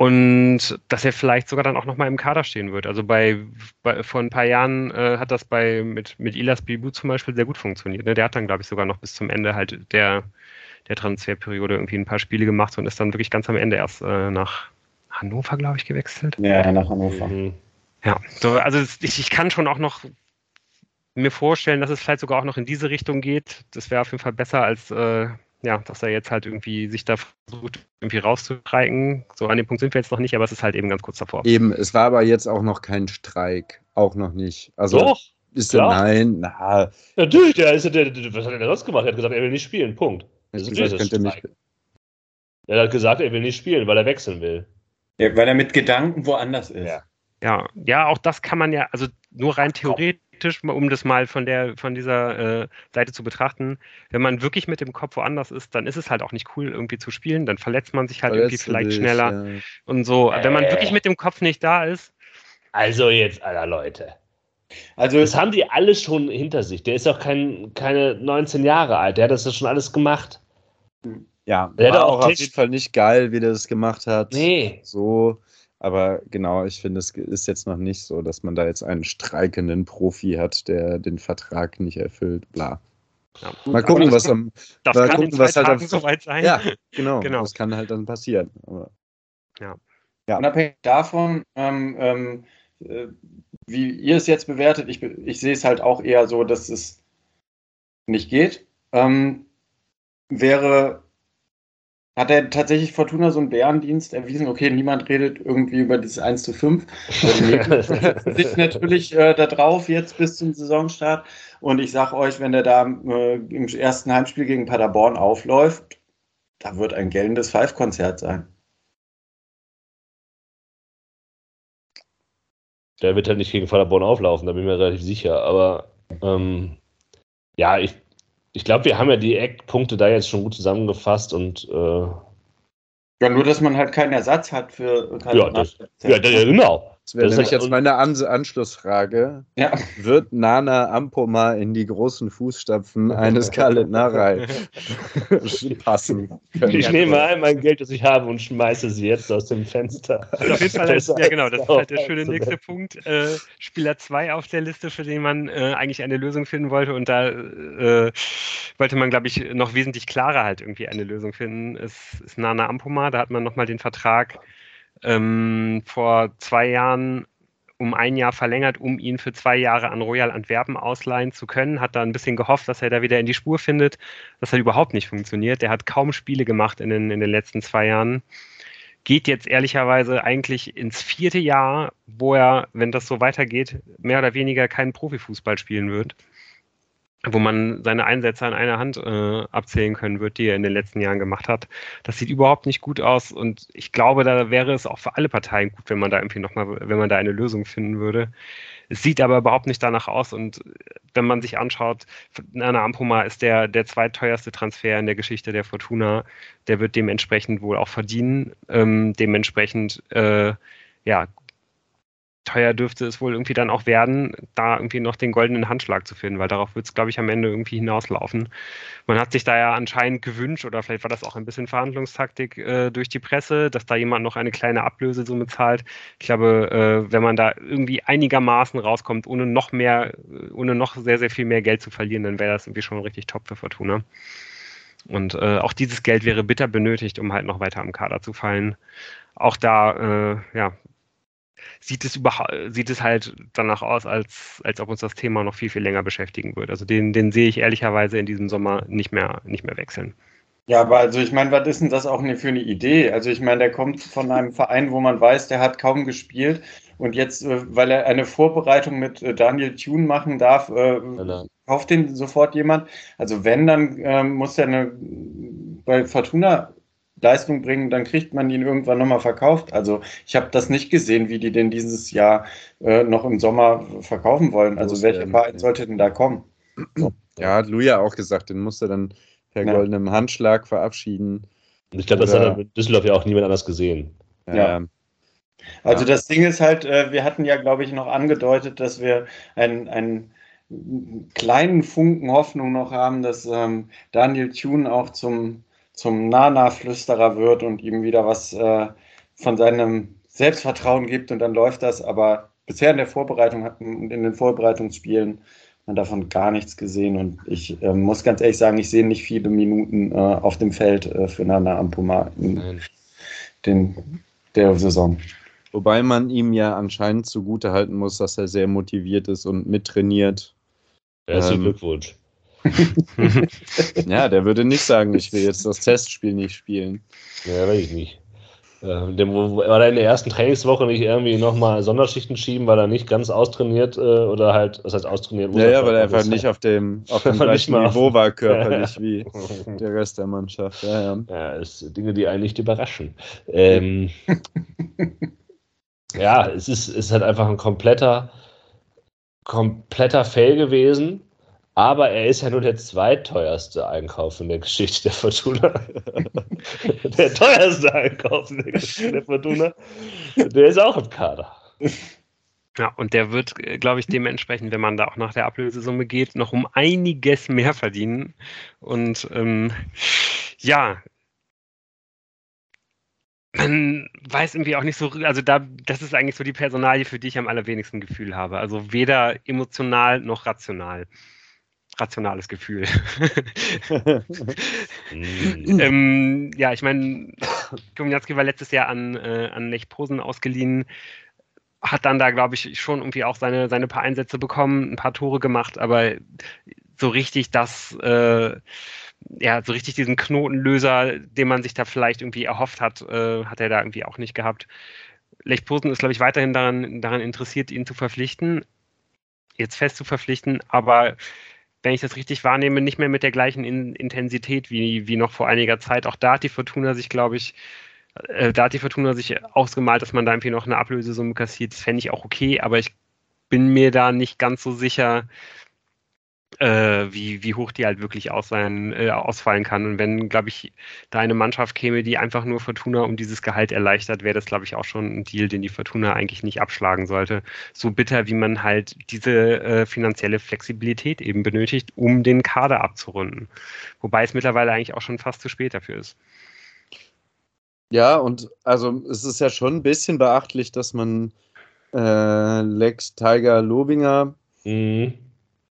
Und dass er vielleicht sogar dann auch nochmal im Kader stehen wird. Also bei, bei vor ein paar Jahren äh, hat das bei mit, mit Ilas Bibu zum Beispiel sehr gut funktioniert. Ne? Der hat dann, glaube ich, sogar noch bis zum Ende halt der, der Transferperiode irgendwie ein paar Spiele gemacht und ist dann wirklich ganz am Ende erst äh, nach Hannover, glaube ich, gewechselt. Ja, nach Hannover. Mhm. Ja, so, also ich, ich kann schon auch noch mir vorstellen, dass es vielleicht sogar auch noch in diese Richtung geht. Das wäre auf jeden Fall besser als äh, ja, dass er jetzt halt irgendwie sich da versucht, irgendwie rauszustreiken. So an dem Punkt sind wir jetzt noch nicht, aber es ist halt eben ganz kurz davor. Eben, es war aber jetzt auch noch kein Streik. Auch noch nicht. Also, Doch. Ist der, nein, na. Natürlich, der ist, der, der, was hat er denn sonst gemacht? Er hat gesagt, er will nicht spielen. Punkt. Das ist gesagt, könnte mich. Er hat gesagt, er will nicht spielen, weil er wechseln will. Ja, weil er mit Gedanken woanders ist. Ja. ja, ja, auch das kann man ja, also nur rein theoretisch theoretisch, um das mal von der von dieser äh, Seite zu betrachten, wenn man wirklich mit dem Kopf woanders ist, dann ist es halt auch nicht cool, irgendwie zu spielen. Dann verletzt man sich halt Verletzt irgendwie vielleicht dich, schneller ja. und so. Äh. Wenn man wirklich mit dem Kopf nicht da ist. Also jetzt, aller Leute. Also das haben die alle schon hinter sich. Der ist auch kein, keine 19 Jahre alt. Der hat das schon alles gemacht. Ja, der war auch auf jeden Fall nicht geil, wie der das gemacht hat. Nee. So. Aber genau, ich finde, es ist jetzt noch nicht so, dass man da jetzt einen streikenden Profi hat, der den Vertrag nicht erfüllt, bla. Ja, mal gucken, was am. Das mal kann gucken, was halt am, soweit sein. Ja, <laughs> genau, genau. Das kann halt dann passieren. Aber, ja. ja. Unabhängig davon, ähm, ähm, äh, wie ihr es jetzt bewertet, ich, ich sehe es halt auch eher so, dass es nicht geht. Ähm, wäre hat er tatsächlich Fortuna so einen Bärendienst erwiesen? Okay, niemand redet irgendwie über dieses 1 zu 5. Die <laughs> sich natürlich äh, da drauf jetzt bis zum Saisonstart. Und ich sage euch, wenn der da äh, im ersten Heimspiel gegen Paderborn aufläuft, da wird ein gellendes Five-Konzert sein. Der wird halt nicht gegen Paderborn auflaufen, da bin ich mir relativ sicher. Aber ähm, ja, ich ich glaube, wir haben ja die Eckpunkte da jetzt schon gut zusammengefasst und äh, ja, nur dass man halt keinen Ersatz hat für ja, das, ja, genau. Das wäre nämlich jetzt meine An Anschlussfrage. Ja. Wird Nana Ampoma in die großen Fußstapfen <laughs> eines Kalenarei <laughs> passen? Ich nehme all mein Geld, das ich habe, und schmeiße sie jetzt aus dem Fenster. Also auf jeden Fall, ist, ja genau, das <laughs> ist halt der schöne nächste Punkt. Äh, Spieler 2 auf der Liste, für den man äh, eigentlich eine Lösung finden wollte. Und da äh, wollte man, glaube ich, noch wesentlich klarer halt irgendwie eine Lösung finden. Es ist Nana Ampoma, da hat man nochmal den Vertrag ähm, vor zwei Jahren um ein Jahr verlängert, um ihn für zwei Jahre an Royal Antwerpen ausleihen zu können. Hat da ein bisschen gehofft, dass er da wieder in die Spur findet. Das hat überhaupt nicht funktioniert. Der hat kaum Spiele gemacht in den, in den letzten zwei Jahren. geht jetzt ehrlicherweise eigentlich ins vierte Jahr, wo er, wenn das so weitergeht, mehr oder weniger keinen Profifußball spielen wird wo man seine Einsätze an einer Hand äh, abzählen können wird, die er in den letzten Jahren gemacht hat. Das sieht überhaupt nicht gut aus und ich glaube, da wäre es auch für alle Parteien gut, wenn man da irgendwie nochmal, wenn man da eine Lösung finden würde. Es sieht aber überhaupt nicht danach aus und wenn man sich anschaut, Nana Ampoma ist der, der zweitteuerste Transfer in der Geschichte der Fortuna. Der wird dementsprechend wohl auch verdienen. Ähm, dementsprechend äh, ja, teuer dürfte es wohl irgendwie dann auch werden, da irgendwie noch den goldenen Handschlag zu finden, weil darauf wird es, glaube ich, am Ende irgendwie hinauslaufen. Man hat sich da ja anscheinend gewünscht, oder vielleicht war das auch ein bisschen Verhandlungstaktik äh, durch die Presse, dass da jemand noch eine kleine Ablösesumme zahlt. Ich glaube, äh, wenn man da irgendwie einigermaßen rauskommt, ohne noch mehr, ohne noch sehr, sehr viel mehr Geld zu verlieren, dann wäre das irgendwie schon richtig top für Fortuna. Und äh, auch dieses Geld wäre bitter benötigt, um halt noch weiter am Kader zu fallen. Auch da, äh, ja, sieht es überhaupt, sieht es halt danach aus, als, als ob uns das Thema noch viel, viel länger beschäftigen wird. Also den, den sehe ich ehrlicherweise in diesem Sommer nicht mehr, nicht mehr wechseln. Ja, aber also ich meine, was ist denn das auch für eine Idee? Also ich meine, der kommt von einem Verein, wo man weiß, der hat kaum gespielt und jetzt, äh, weil er eine Vorbereitung mit äh, Daniel Thune machen darf, äh, kauft den sofort jemand. Also wenn, dann ähm, muss er eine, bei Fortuna Leistung bringen, dann kriegt man ihn irgendwann nochmal verkauft. Also ich habe das nicht gesehen, wie die denn dieses Jahr äh, noch im Sommer verkaufen wollen. Also welcher Verein sollte denn da kommen? So. Ja, hat Luja auch gesagt, den musste dann per ja. goldenem Handschlag verabschieden. Und ich glaube, das hat in Düsseldorf ja auch niemand anders gesehen. Ja. ja. Also das Ding ist halt, äh, wir hatten ja, glaube ich, noch angedeutet, dass wir einen, einen kleinen Funken Hoffnung noch haben, dass ähm, Daniel Thune auch zum zum Nana-Flüsterer wird und ihm wieder was äh, von seinem Selbstvertrauen gibt und dann läuft das. Aber bisher in der Vorbereitung und in den Vorbereitungsspielen man davon gar nichts gesehen und ich äh, muss ganz ehrlich sagen, ich sehe nicht viele Minuten äh, auf dem Feld äh, für Nana Ampuma in den, der Saison. Wobei man ihm ja anscheinend zugute halten muss, dass er sehr motiviert ist und mittrainiert. Herzlichen ähm, Glückwunsch <laughs> ja, der würde nicht sagen, ich will jetzt das Testspiel nicht spielen. Ja, weiß ich nicht. Äh, war er in der ersten Trainingswoche nicht irgendwie nochmal Sonderschichten schieben, weil er nicht ganz austrainiert äh, oder halt, was heißt austrainiert? Ja, ja, weil er einfach nicht auf dem, <laughs> auf dem gleichen Niveau war körperlich <laughs> wie der Rest der Mannschaft. Ja, ja. ja ist Dinge, die einen nicht überraschen. Ähm, ja, es ist, es ist halt einfach ein kompletter, kompletter Fail gewesen. Aber er ist ja nur der zweiteuerste Einkauf in der Geschichte der Fortuna. <laughs> der teuerste Einkauf in der Geschichte der Fortuna. Der ist auch im Kader. Ja, und der wird, glaube ich, dementsprechend, wenn man da auch nach der Ablösesumme geht, noch um einiges mehr verdienen. Und ähm, ja, man weiß irgendwie auch nicht so, also da, das ist eigentlich so die Personalie, für die ich am allerwenigsten Gefühl habe. Also weder emotional noch rational rationales Gefühl. mm. <laughs> <laughs> ähm, ja, ich meine, Gumniatski war letztes Jahr an, äh, an Lech Posen ausgeliehen, hat dann da, glaube ich, schon irgendwie auch seine, seine paar Einsätze bekommen, ein paar Tore gemacht, aber so richtig das, äh, ja, so richtig diesen Knotenlöser, den man sich da vielleicht irgendwie erhofft hat, äh, hat er da irgendwie auch nicht gehabt. Lech Posen ist, glaube ich, weiterhin daran, daran interessiert, ihn zu verpflichten, jetzt fest zu verpflichten, aber wenn ich das richtig wahrnehme, nicht mehr mit der gleichen In Intensität wie, wie noch vor einiger Zeit. Auch da hat die Fortuna sich, glaube ich, äh, da hat die Fortuna sich ausgemalt, dass man da irgendwie noch eine Ablösesumme kassiert. Das fände ich auch okay, aber ich bin mir da nicht ganz so sicher, äh, wie, wie hoch die halt wirklich ausfallen, äh, ausfallen kann. Und wenn, glaube ich, da eine Mannschaft käme, die einfach nur Fortuna um dieses Gehalt erleichtert, wäre das, glaube ich, auch schon ein Deal, den die Fortuna eigentlich nicht abschlagen sollte. So bitter, wie man halt diese äh, finanzielle Flexibilität eben benötigt, um den Kader abzurunden. Wobei es mittlerweile eigentlich auch schon fast zu spät dafür ist. Ja, und also es ist ja schon ein bisschen beachtlich, dass man äh, Lex Tiger Lobinger mhm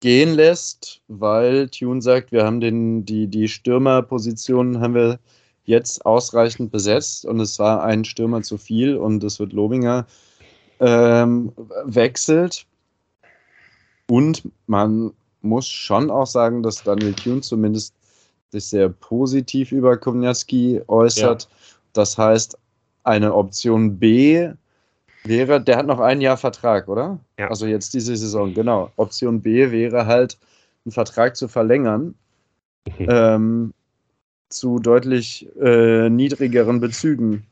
gehen lässt, weil Tune sagt, wir haben den, die, die Stürmerpositionen haben wir jetzt ausreichend besetzt und es war ein Stürmer zu viel und es wird Lobinger ähm, wechselt. Und man muss schon auch sagen, dass Daniel Tune zumindest sich sehr positiv über Komniatski äußert. Ja. Das heißt, eine Option B wäre, der hat noch ein Jahr Vertrag, oder? Ja. Also jetzt diese Saison, genau. Option B wäre halt, einen Vertrag zu verlängern Mhm. ähm, zu deutlich äh, niedrigeren Bezügen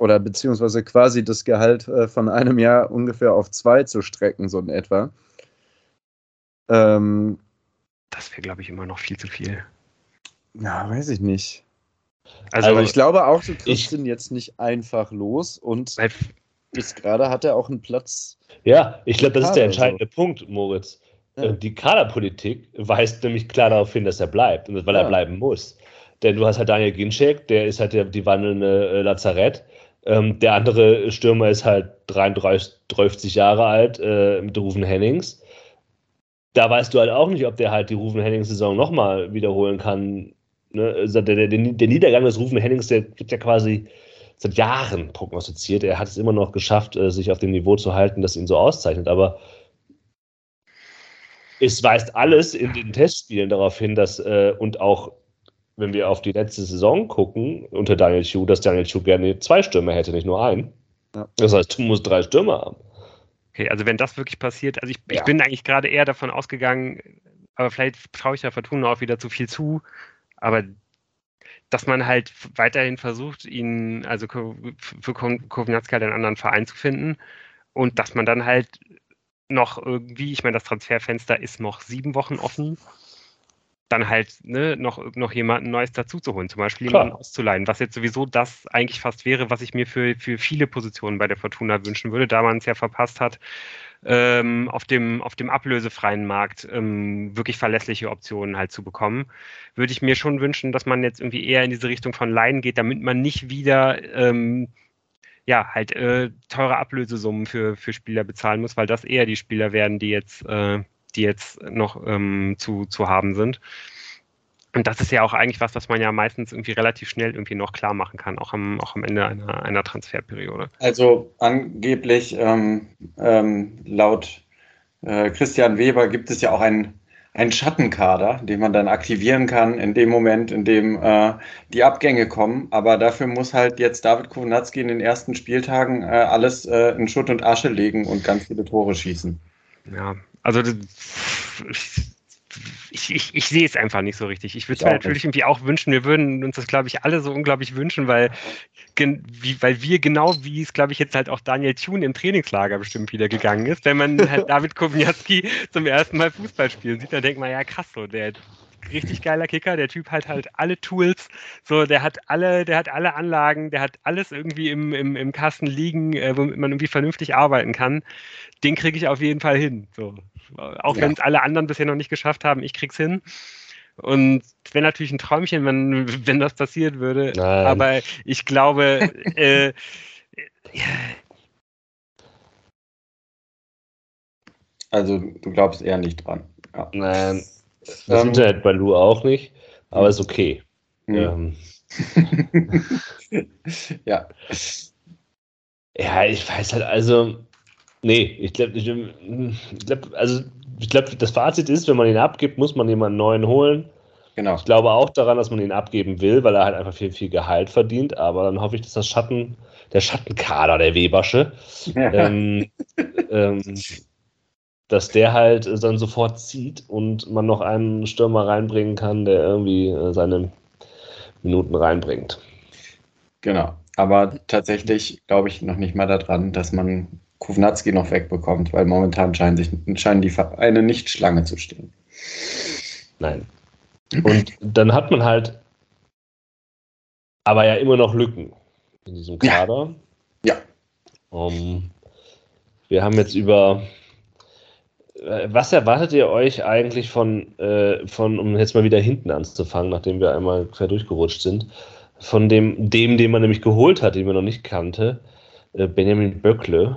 oder beziehungsweise quasi das Gehalt äh, von einem Jahr ungefähr auf zwei zu strecken, so in etwa. Ähm, Das wäre, glaube ich, immer noch viel zu viel. ja, weiß ich nicht. Also, Also, ich glaube auch, du kriegst ich- ihn jetzt nicht einfach los und bis gerade hat er auch einen Platz. Ja, ich glaube, das ist der entscheidende Punkt, Moritz. Ja. Äh, Die Kaderpolitik weist nämlich klar darauf hin, dass er bleibt, weil Ja. er bleiben muss. Denn du hast halt Daniel Ginczek, der ist halt der, die wandelnde äh, Lazarett. Ähm, der andere Stürmer ist halt 33, 30 Jahre alt äh, mit Rufen Hennings. Da weißt du halt auch nicht, ob der halt die Rufen Hennings-Saison nochmal wiederholen kann. Ne? Also der, der, der Niedergang des Rufen Hennings, der wird ja quasi seit Jahren prognostiziert. Er hat es immer noch geschafft, äh, sich auf dem Niveau zu halten, das ihn so auszeichnet. Aber es weist alles in den Testspielen darauf hin, dass äh, und auch wenn wir auf die letzte Saison gucken unter Daniel Chu, dass Daniel Chu gerne zwei Stürmer hätte, nicht nur einen. Ja. Das heißt, du musst drei Stürmer haben. okay, also wenn das wirklich passiert, also ich, ich Ja. bin eigentlich gerade eher davon ausgegangen, aber vielleicht traue ich der Fortuna auch wieder zu viel zu, aber dass man halt weiterhin versucht, ihn, also für Ko- Kovnatski halt einen anderen Verein zu finden. Und dass man dann halt noch irgendwie, ich meine, das Transferfenster ist noch sieben Wochen offen, dann halt ne, noch, noch jemanden Neues dazu zu holen, zum Beispiel Klar. jemanden auszuleihen, was jetzt sowieso das eigentlich fast wäre, was ich mir für, für viele Positionen bei der Fortuna wünschen würde, da man es ja verpasst hat, ähm, auf, dem, auf dem ablösefreien Markt ähm, wirklich verlässliche Optionen halt zu bekommen, würde ich mir schon wünschen, dass man jetzt irgendwie eher in diese Richtung von Laien geht, damit man nicht wieder ähm, ja, halt äh, teure Ablösesummen für, für Spieler bezahlen muss, weil das eher die Spieler werden, die jetzt, äh, die jetzt noch ähm, zu, zu haben sind. Und das ist ja auch eigentlich was, was man ja meistens irgendwie relativ schnell irgendwie noch klar machen kann, auch am, auch am Ende einer, einer Transferperiode. Also angeblich ähm, ähm, laut äh, Christian Weber gibt es ja auch einen, einen Schattenkader, den man dann aktivieren kann in dem Moment, in dem äh, die Abgänge kommen. Aber dafür muss halt jetzt David Kownatski in den ersten Spieltagen äh, alles äh, in Schutt und Asche legen und ganz viele Tore schießen. Ja, also ich, ich, ich sehe es einfach nicht so richtig. Ich würde Ich mir natürlich irgendwie auch wünschen, wir würden uns das, glaube ich, alle so unglaublich wünschen, weil, gen, wie, weil wir genau, wie es, glaube ich, jetzt halt auch Daniel Thune im Trainingslager bestimmt wieder gegangen ist, wenn man halt <laughs> David Kowniatski zum ersten Mal Fußball spielen sieht, dann denkt man, ja krass, so der richtig geiler Kicker, der Typ hat halt alle Tools, so der hat alle, der hat alle Anlagen, der hat alles irgendwie im, im, im Kasten liegen, äh, womit man irgendwie vernünftig arbeiten kann. Den kriege ich auf jeden Fall hin. So. Auch Ja. wenn es alle anderen bisher noch nicht geschafft haben, ich krieg's hin. Und es wäre natürlich ein Träumchen, wenn, wenn das passiert würde. Nein. Aber ich glaube, <laughs> äh, Also du glaubst eher nicht dran. Ja. Nein, das Ähm, Internet bei Lou auch nicht, aber ist okay. hm. Ähm, <laughs> ja. ja, ich weiß halt, also, nee, ich glaube, ich, ich glaub, also, ich glaube, das Fazit ist, wenn man ihn abgibt, muss man jemanden neuen holen. Genau. Ich glaube auch daran, dass man ihn abgeben will, weil er halt einfach viel, viel Gehalt verdient. Aber dann hoffe ich, dass das Schatten, der Schattenkader der Webersche, ähm, <laughs> ähm, dass der halt dann sofort zieht und man noch einen Stürmer reinbringen kann, der irgendwie äh, seine Minuten reinbringt. Genau. Aber tatsächlich glaube ich noch nicht mal daran, dass man Kovnatski noch wegbekommt, weil momentan scheinen, sich, scheinen die Vereine nicht Schlange zu stehen. Nein. Und dann hat man halt aber ja immer noch Lücken in diesem Ja. Kader. Ja. Um, wir haben jetzt über. Äh, Was erwartet ihr euch eigentlich von, äh, von, um jetzt mal wieder hinten anzufangen, nachdem wir einmal quer durchgerutscht sind, von dem, dem, den man nämlich geholt hat, den man noch nicht kannte, äh, Benjamin Böckle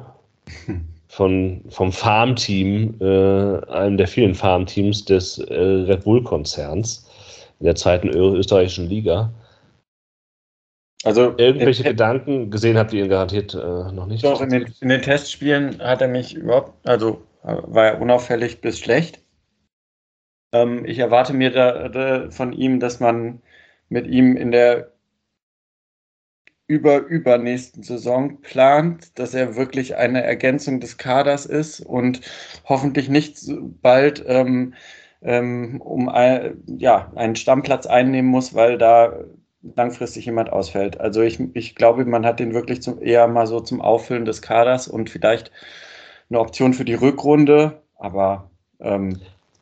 <laughs> von, vom Farmteam, äh, einem der vielen Farmteams des äh, Red Bull-Konzerns in der zweiten österreichischen Liga. Also Irgendwelche in, Gedanken, gesehen habt ihr ihn garantiert äh, noch nicht. doch, in, den, in den Testspielen hat er mich überhaupt, also äh, war unauffällig bis schlecht. Ähm, ich erwarte mir da, da von ihm, dass man mit ihm in der über übernächsten Saison plant, dass er wirklich eine Ergänzung des Kaders ist und hoffentlich nicht so bald ähm, ähm, um ein, ja, einen Stammplatz einnehmen muss, weil da langfristig jemand ausfällt. Also ich, ich glaube, man hat den wirklich zum, eher mal so zum Auffüllen des Kaders und vielleicht eine Option für die Rückrunde, aber ähm,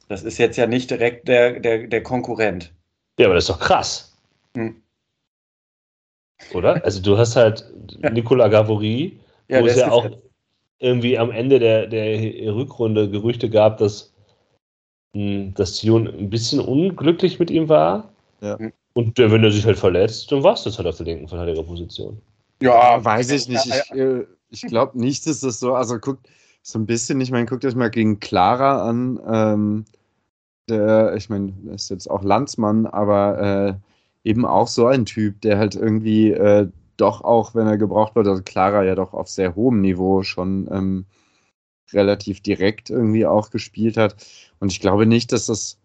das ist jetzt ja nicht direkt der, der, der Konkurrent. Ja, aber das ist doch krass. Hm. Oder? Also du hast halt ja. Nicola Gavory, ja, wo es ja auch irgendwie am Ende der, der Rückrunde Gerüchte gab, dass, hm, dass Sion ein bisschen unglücklich mit ihm war. Ja. Und wenn er sich halt verletzt, dann war es das halt auf der linken Verteidigerposition. Ja, weiß ich nicht. Ich, äh, ich glaube nicht, dass das so, also guckt so ein bisschen, ich meine, guckt euch mal gegen Clara an. Ähm, der, ich meine, ist jetzt auch Landsmann, aber äh, eben auch so ein Typ, der halt irgendwie äh, doch auch, wenn er gebraucht wird, also Clara ja doch auf sehr hohem Niveau schon ähm, relativ direkt irgendwie auch gespielt hat. Und ich glaube nicht, dass das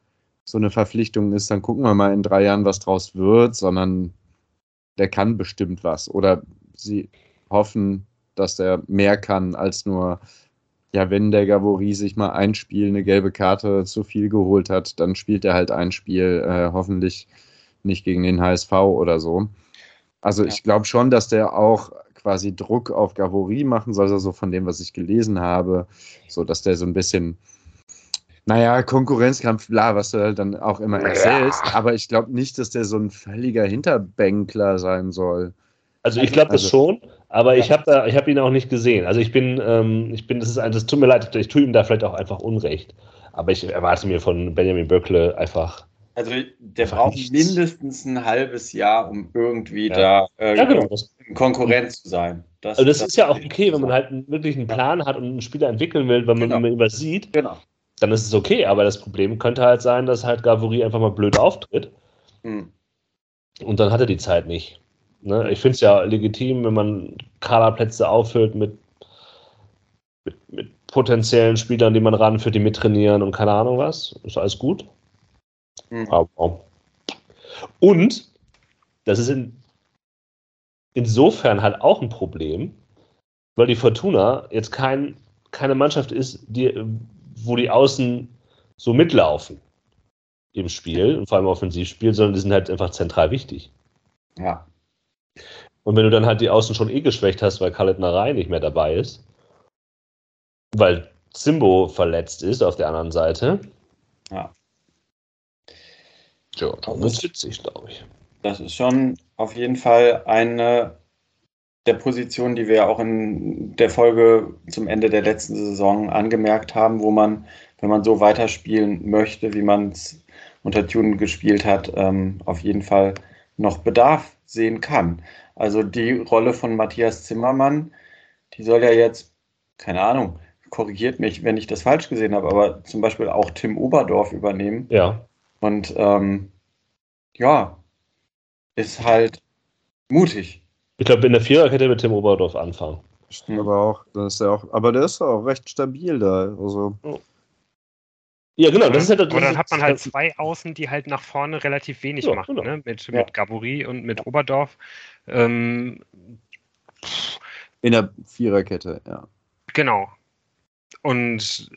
so eine Verpflichtung ist, dann gucken wir mal in drei Jahren, was draus wird, sondern der kann bestimmt was. Oder sie hoffen, dass er mehr kann als nur, ja, wenn der Gavori sich mal ein Spiel eine gelbe Karte zu viel geholt hat, dann spielt er halt ein Spiel, äh, hoffentlich nicht gegen den HSV oder so. Also ich glaube schon, dass der auch quasi Druck auf Gavori machen soll, also von dem, was ich gelesen habe, so dass der so ein bisschen, naja, Konkurrenzkampf, bla, was du halt dann auch immer erzählst, ja. aber ich glaube nicht, dass der so ein völliger Hinterbänkler sein soll. Also ich glaube also, das schon, aber ich habe da, ihn auch nicht gesehen. Also ich bin, ähm, ich bin, das ist, das tut mir leid, ich tue ihm da vielleicht auch einfach Unrecht. Aber ich erwarte mir von Benjamin Böckle einfach also der braucht nichts. mindestens ein halbes Jahr, um irgendwie ja. da äh, ja, genau. Konkurrent zu sein. Das, also das, das ist ja auch okay, wenn man halt wirklich einen Plan hat und einen Spieler entwickeln will, wenn man, genau. wenn was sieht, genau. dann ist es okay. Aber das Problem könnte halt sein, dass halt Gavori einfach mal blöd auftritt. Hm. Und dann hat er die Zeit nicht. Ne? Ich finde es ja legitim, wenn man Kaderplätze auffüllt mit, mit, mit potenziellen Spielern, die man ranführt, die mittrainieren und keine Ahnung was. Ist alles gut. Mhm. Und das ist in, insofern halt auch ein Problem, weil die Fortuna jetzt kein, keine Mannschaft ist, die, wo die Außen so mitlaufen im Spiel und vor allem Offensivspiel, sondern die sind halt einfach zentral wichtig. Ja. Und wenn du dann halt die Außen schon eh geschwächt hast, weil Khaled Narei nicht mehr dabei ist, weil Zimbo verletzt ist auf der anderen Seite, ja. Ja, dann wird witzig, glaube ich. Das ist schon auf jeden Fall eine der Positionen, die wir auch in der Folge zum Ende der letzten Saison angemerkt haben, wo man, wenn man so weiterspielen möchte, wie man es unter Tune gespielt hat, ähm, auf jeden Fall noch Bedarf sehen kann. Also die Rolle von Matthias Zimmermann, die soll ja jetzt, keine Ahnung, korrigiert mich, wenn ich das falsch gesehen habe, aber zum Beispiel auch Tim Oberdorf übernehmen. Ja. Und ähm, ja, ist halt mutig. Ich glaube, in der Viererkette mit Tim Oberdorf anfangen. Stimmt aber auch, das ist ja auch, aber der ist auch recht stabil da. Also. Ja, genau. Das ist halt, das aber dann hat man halt zwei Außen, die halt nach vorne relativ wenig ja, machen, genau. ne? mit, ja. mit Gaburi und mit Oberdorf. Ähm, in der Viererkette, ja. Genau. Und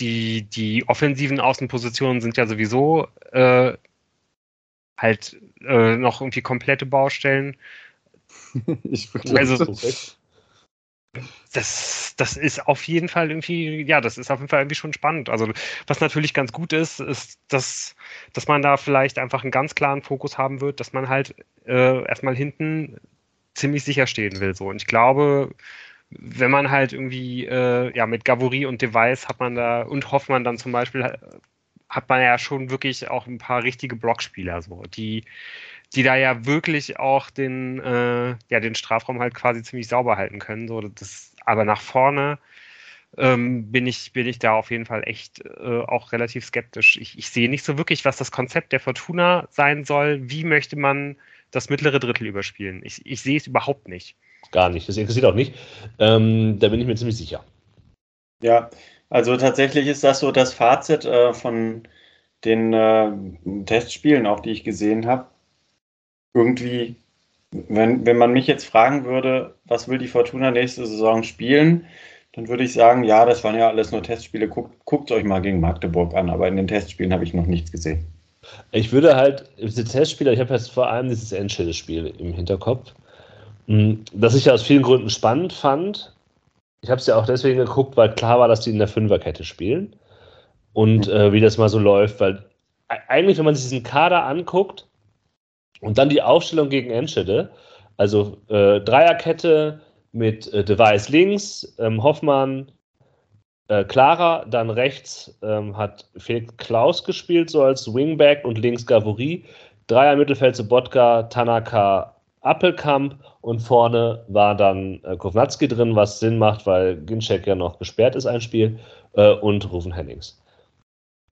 die, die offensiven Außenpositionen sind ja sowieso äh, halt äh, noch irgendwie komplette Baustellen. <laughs> ich also, das, das ist auf jeden Fall irgendwie, ja, das ist auf jeden Fall irgendwie schon spannend. Also, was natürlich ganz gut ist, ist, dass, dass man da vielleicht einfach einen ganz klaren Fokus haben wird, dass man halt äh, erstmal hinten ziemlich sicher stehen will. So. Und ich glaube, wenn man halt irgendwie, äh, ja, mit Gavory und Device hat man da und Hoffmann dann zum Beispiel, hat man ja schon wirklich auch ein paar richtige Blockspieler, so, die, die da ja wirklich auch den, äh, ja, den Strafraum halt quasi ziemlich sauber halten können. So, das, aber nach vorne ähm, bin, ich, bin ich da auf jeden Fall echt äh, auch relativ skeptisch. Ich, ich sehe nicht so wirklich, was das Konzept der Fortuna sein soll. Wie möchte man das mittlere Drittel überspielen? Ich, ich sehe es überhaupt nicht. Gar nicht. Das interessiert auch nicht. Ähm, da bin ich mir ziemlich sicher. Ja, also tatsächlich ist das so das Fazit äh, von den äh, Testspielen, auch die ich gesehen habe. Irgendwie wenn, wenn man mich jetzt fragen würde, was will die Fortuna nächste Saison spielen, dann würde ich sagen, ja, das waren ja alles nur Testspiele. Guckt, guckt euch mal gegen Magdeburg an, aber in den Testspielen habe ich noch nichts gesehen. Ich würde halt, diese Testspiele, ich habe jetzt vor allem dieses Endschede-Spiel im Hinterkopf, hm, das ich ja aus vielen Gründen spannend fand. Ich habe es ja auch deswegen geguckt, weil klar war, dass die in der Fünferkette spielen und äh, wie das mal so läuft, weil eigentlich, wenn man sich diesen Kader anguckt und dann die Aufstellung gegen Enschede, also äh, Dreierkette mit äh, Device links, ähm, Hoffmann, äh, Clara, dann rechts ähm, hat Felix Klaus gespielt, so als Wingback und links Gavory. Dreier Mittelfeld Sobotka, Tanaka, Appelkamp und vorne war dann äh, Kovnatski drin, was Sinn macht, weil Ginczek ja noch gesperrt ist, ein Spiel, äh, und Rufen Hennings.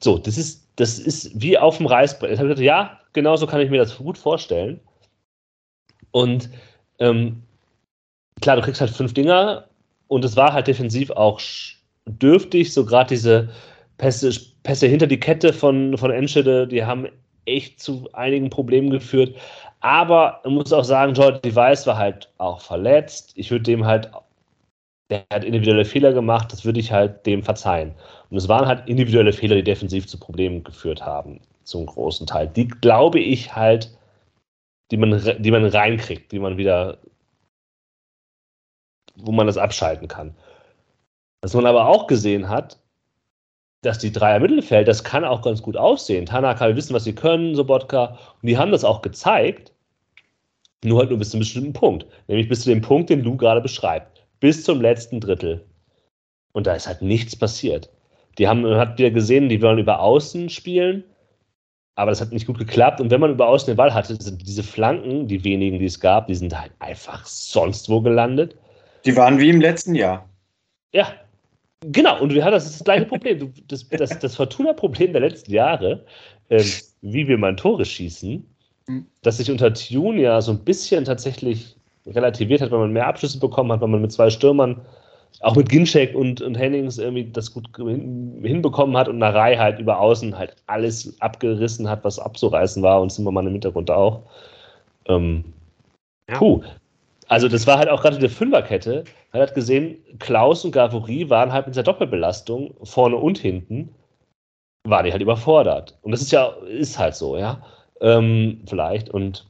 So, das ist, das ist wie auf dem Reißbrett. Jetzt habe ich gesagt, ja, genau so kann ich mir das gut vorstellen. Und ähm, klar, du kriegst halt fünf Dinger und es war halt defensiv auch dürftig, so gerade diese Pässe, Pässe hinter die Kette von, von Enschede, die haben echt zu einigen Problemen geführt. Aber man muss auch sagen, Jordan Device war halt auch verletzt. Ich würde dem halt, der hat individuelle Fehler gemacht, das würde ich halt dem verzeihen. Und es waren halt individuelle Fehler, die defensiv zu Problemen geführt haben, zum großen Teil. Die glaube ich halt, die man, die man reinkriegt, die man wieder, wo man das abschalten kann. Was man aber auch gesehen hat, dass die Dreier Mittelfeld, das kann auch ganz gut aussehen. Tanaka, wir wissen, was sie können, Sobotka, und die haben das auch gezeigt, nur halt nur bis zu einem bestimmten Punkt. Nämlich bis zu dem Punkt, den Lou gerade beschreibt. Bis zum letzten Drittel. Und da ist halt nichts passiert. Die haben, man hat wieder gesehen, die wollen über Außen spielen, aber das hat nicht gut geklappt. Und wenn man über Außen den Ball hatte, sind diese Flanken, die wenigen, die es gab, die sind halt einfach sonst wo gelandet. Die waren wie im letzten Jahr. Ja, genau. Und wir haben das, das gleiche Problem. Das, das, das Fortuna-Problem der letzten Jahre, ähm, wie wir mal Tore schießen, mhm. dass sich unter Tune ja so ein bisschen tatsächlich relativiert hat, weil man mehr Abschlüsse bekommen hat, weil man mit zwei Stürmern auch mit Ginczek und, und Hennings irgendwie das gut hinbekommen hat und Narei halt über außen halt alles abgerissen hat, was abzureißen war und Zimmermann im Hintergrund auch. Ähm, ja. Puh. Also das war halt auch gerade eine Fünferkette. Man hat gesehen, Klaus und Gavory waren halt mit der Doppelbelastung vorne und hinten, waren die halt überfordert. Und das ist ja, ist halt so, ja. Ähm, vielleicht. Und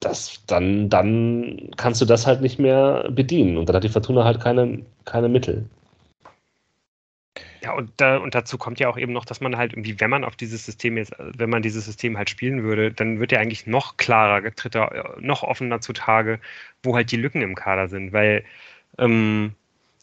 das, dann, dann kannst du das halt nicht mehr bedienen. Und dann hat die Fortuna halt keine, keine Mittel. Ja, und, da, und dazu kommt ja auch eben noch, dass man halt irgendwie, wenn man auf dieses System jetzt, wenn man dieses System halt spielen würde, dann wird ja eigentlich noch klarer, tritt er noch offener zutage, wo halt die Lücken im Kader sind, weil ähm,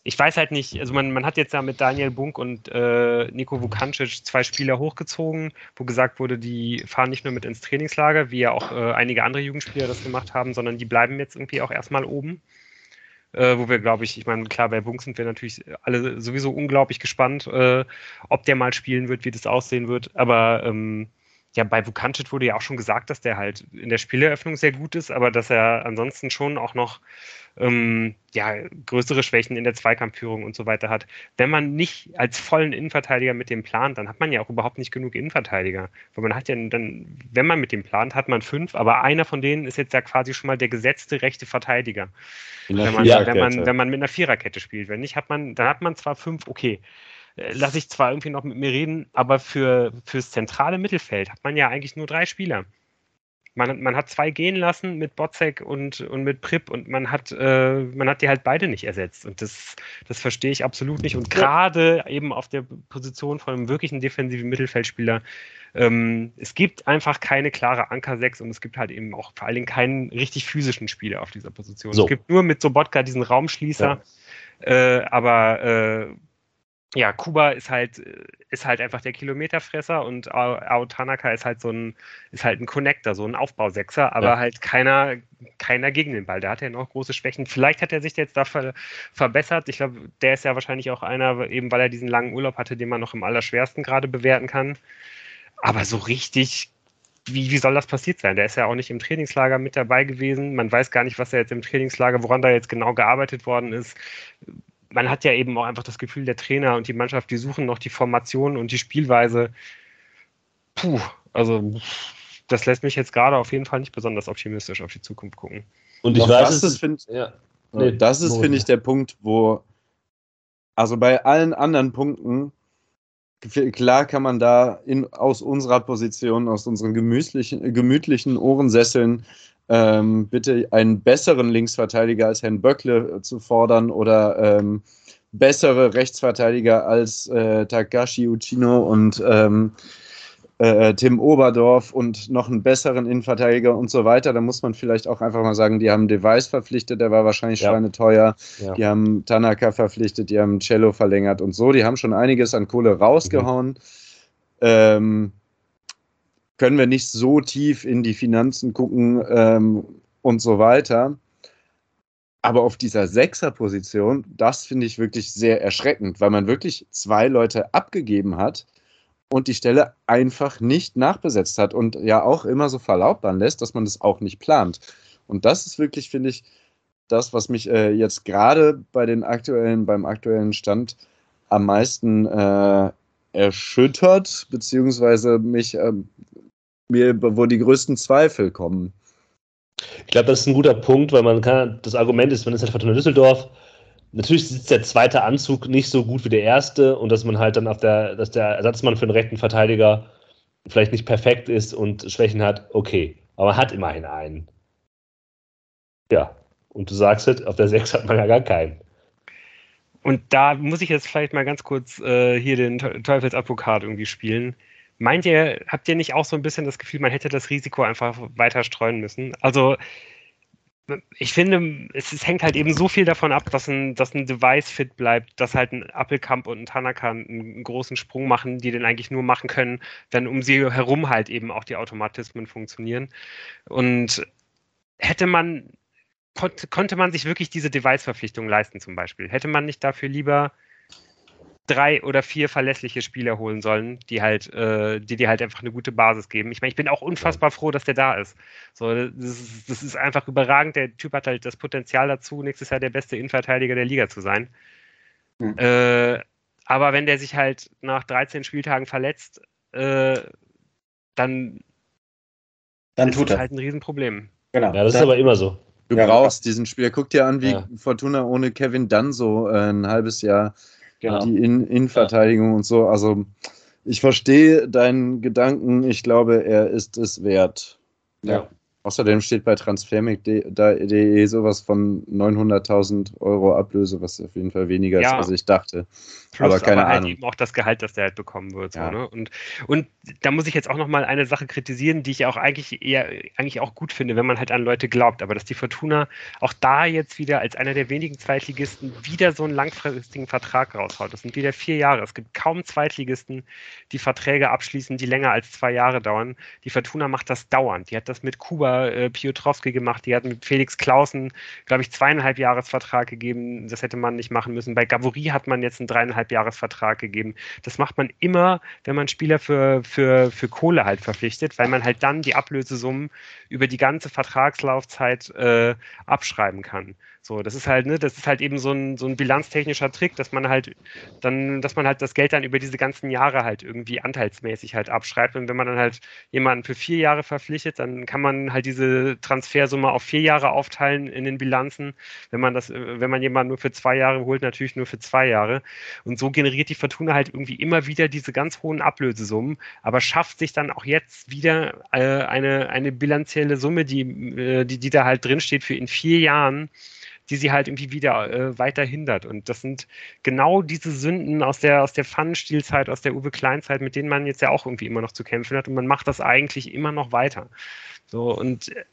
ich weiß halt nicht, also man, man hat jetzt ja mit Daniel Bunk und äh, Nico Vukancic zwei Spieler hochgezogen, wo gesagt wurde, die fahren nicht nur mit ins Trainingslager, wie ja auch äh, einige andere Jugendspieler das gemacht haben, sondern die bleiben jetzt irgendwie auch erstmal oben. Äh, wo wir, glaube ich, ich meine, klar, bei Bunk sind wir natürlich alle sowieso unglaublich gespannt, äh, ob der mal spielen wird, wie das aussehen wird. Aber ähm, ja, bei Vukancic wurde ja auch schon gesagt, dass der halt in der Spieleröffnung sehr gut ist, aber dass er ansonsten schon auch noch ähm, ja, größere Schwächen in der Zweikampfführung und so weiter hat. Wenn man nicht als vollen Innenverteidiger mit dem plant, dann hat man ja auch überhaupt nicht genug Innenverteidiger. Weil man hat ja dann, wenn man mit dem plant, hat man fünf, aber einer von denen ist jetzt ja quasi schon mal der gesetzte rechte Verteidiger. Wenn man, wenn, man, wenn man mit einer Viererkette spielt. Wenn nicht, hat man, dann hat man zwar fünf, okay lasse ich zwar irgendwie noch mit mir reden, aber für fürs zentrale Mittelfeld hat man ja eigentlich nur drei Spieler man, man hat zwei gehen lassen mit Botzek und, und mit Prip und man hat, äh, man hat die halt beide nicht ersetzt. Und das, das verstehe ich absolut nicht. Und gerade eben auf der Position von einem wirklichen defensiven Mittelfeldspieler, ähm, es gibt einfach keine klare Anker 6 und es gibt halt eben auch vor allen Dingen keinen richtig physischen Spieler auf dieser Position. So. Es gibt nur mit Sobotka diesen Raumschließer. Ja. Äh, aber äh, ja, Kuba ist halt, ist halt einfach der Kilometerfresser und Ao Tanaka ist halt so ein, ist halt ein Connector, so ein Aufbausechser, aber ja. halt keiner, keiner gegen den Ball. Da hat er noch große Schwächen. Vielleicht hat er sich jetzt da ver verbessert. Ich glaube, der ist ja wahrscheinlich auch einer, eben weil er diesen langen Urlaub hatte, den man noch im allerschwersten gerade bewerten kann. Aber so richtig wie, wie soll das passiert sein? Der ist ja auch nicht im Trainingslager mit dabei gewesen. Man weiß gar nicht, was er jetzt im Trainingslager, woran da jetzt genau gearbeitet worden ist man hat ja eben auch einfach das Gefühl, der Trainer und die Mannschaft, die suchen noch die Formation und die Spielweise. Puh, also das lässt mich jetzt gerade auf jeden Fall nicht besonders optimistisch auf die Zukunft gucken. Und ich Doch, weiß, das es ist, find, ja. Nee, das ist, finde ich, der Punkt, wo, also bei allen anderen Punkten, klar kann man da in, aus unserer Position, aus unseren gemütlichen, gemütlichen Ohrensesseln, ähm, bitte einen besseren Linksverteidiger als Herrn Böckle zu fordern oder ähm, bessere Rechtsverteidiger als äh, Takashi Uchino und ähm, äh, Tim Oberdorf und noch einen besseren Innenverteidiger und so weiter. Da muss man vielleicht auch einfach mal sagen, die haben Device verpflichtet, der war wahrscheinlich Ja. schweineteuer. Ja. Die haben Tanaka verpflichtet, die haben Cello verlängert und so. Die haben schon einiges an Kohle rausgehauen. Ähm, können wir nicht so tief in die Finanzen gucken ähm, und so weiter. Aber auf dieser Sechser-Position, das finde ich wirklich sehr erschreckend, weil man wirklich zwei Leute abgegeben hat und die Stelle einfach nicht nachbesetzt hat und ja auch immer so verlautbaren lässt, dass man das auch nicht plant. Und das ist wirklich, finde ich, das, was mich äh, jetzt gerade bei den aktuellen, beim aktuellen Stand am meisten äh, erschüttert, beziehungsweise mich ähm, mir, wo die größten Zweifel kommen. Ich glaube, das ist ein guter Punkt, weil man kann, das Argument ist, man ist halt Fortuna Düsseldorf. Natürlich sitzt der zweite Anzug nicht so gut wie der erste und dass man halt dann auf der, dass der Ersatzmann für den rechten Verteidiger vielleicht nicht perfekt ist und Schwächen hat, okay. Aber man hat immerhin einen. Ja. Und du sagst halt, auf der 6 hat man ja gar keinen. Und da muss ich jetzt vielleicht mal ganz kurz äh, hier den Te- Teufelsadvokat irgendwie spielen. Meint ihr, habt ihr nicht auch so ein bisschen das Gefühl, man hätte das Risiko einfach weiter streuen müssen? Also, ich finde, es, es hängt halt eben so viel davon ab, dass ein, dass ein Device fit bleibt, dass halt ein Appelkamp und ein Tanaka einen, großen Sprung machen, die den eigentlich nur machen können, wenn um sie herum halt eben auch die Automatismen funktionieren. Und hätte man konnte, konnte man sich wirklich diese Device-Verpflichtung leisten zum Beispiel? Hätte man nicht dafür lieber drei oder vier verlässliche Spieler holen sollen, die halt, äh, die dir halt einfach eine gute Basis geben? Ich meine, ich bin auch unfassbar froh, dass der da ist. So, das ist, das ist einfach überragend. Der Typ hat halt das Potenzial dazu, nächstes Jahr der beste Innenverteidiger der Liga zu sein. Hm. Äh, aber wenn der sich halt nach 13 Spieltagen verletzt, äh, dann Dann ist tut das er. halt ein Riesenproblem. Genau. Ja, das ist Dann- aber immer so. Du Ja, brauchst diesen Spieler. Guck dir an, wie Ja. Fortuna ohne Kevin Dunn so äh, ein halbes Jahr genau. die In Innenverteidigung und so. Also ich verstehe deinen Gedanken. Ich glaube, er ist es wert. Ja. Außerdem steht bei transfermarkt.de sowas von 900.000 Euro Ablöse, was auf jeden Fall weniger Ja. ist, als ich dachte. Plus Aber keine halt Ahnung. eben auch das Gehalt, das der halt bekommen wird. So, Ja. ne? und, und da muss ich jetzt auch nochmal eine Sache kritisieren, die ich auch eigentlich eher eigentlich auch gut finde, wenn man halt an Leute glaubt. Aber dass die Fortuna auch da jetzt wieder als einer der wenigen Zweitligisten wieder so einen langfristigen Vertrag raushaut. Das sind wieder vier Jahre. Es gibt kaum Zweitligisten, die Verträge abschließen, die länger als zwei Jahre dauern. Die Fortuna macht das dauernd. Die hat das mit Kuba äh, Piotrowski gemacht, die hat mit Felix Klausen, glaube ich, zweieinhalb Jahresvertrag gegeben. Das hätte man nicht machen müssen. Bei Gavori hat man jetzt einen dreieinhalb Jahresvertrag gegeben. Das macht man immer, wenn man Spieler für, für, für Kohle halt verpflichtet, weil man halt dann die Ablösesummen über die ganze Vertragslaufzeit äh, abschreiben kann. So, das ist halt, ne, das ist halt eben so ein, so ein bilanztechnischer Trick, dass man halt dann, dass man halt das Geld dann über diese ganzen Jahre halt irgendwie anteilsmäßig halt abschreibt. Und wenn man dann halt jemanden für vier Jahre verpflichtet, dann kann man halt diese Transfersumme auf vier Jahre aufteilen in den Bilanzen. Wenn man das, äh, wenn man jemanden nur für zwei Jahre holt, natürlich nur für zwei Jahre. Und so generiert die Fortuna halt irgendwie immer wieder diese ganz hohen Ablösesummen, aber schafft sich dann auch jetzt wieder äh, eine, eine bilanzielle Summe, die, äh, die, die da halt drinsteht für in vier Jahren, die sie halt irgendwie wieder äh, weiter hindert. Und das sind genau diese Sünden aus der, aus der Pfannenstielzeit, aus der Uwe Kleinzeit, mit denen man jetzt ja auch irgendwie immer noch zu kämpfen hat. Und man macht das eigentlich immer noch weiter. So, und äh,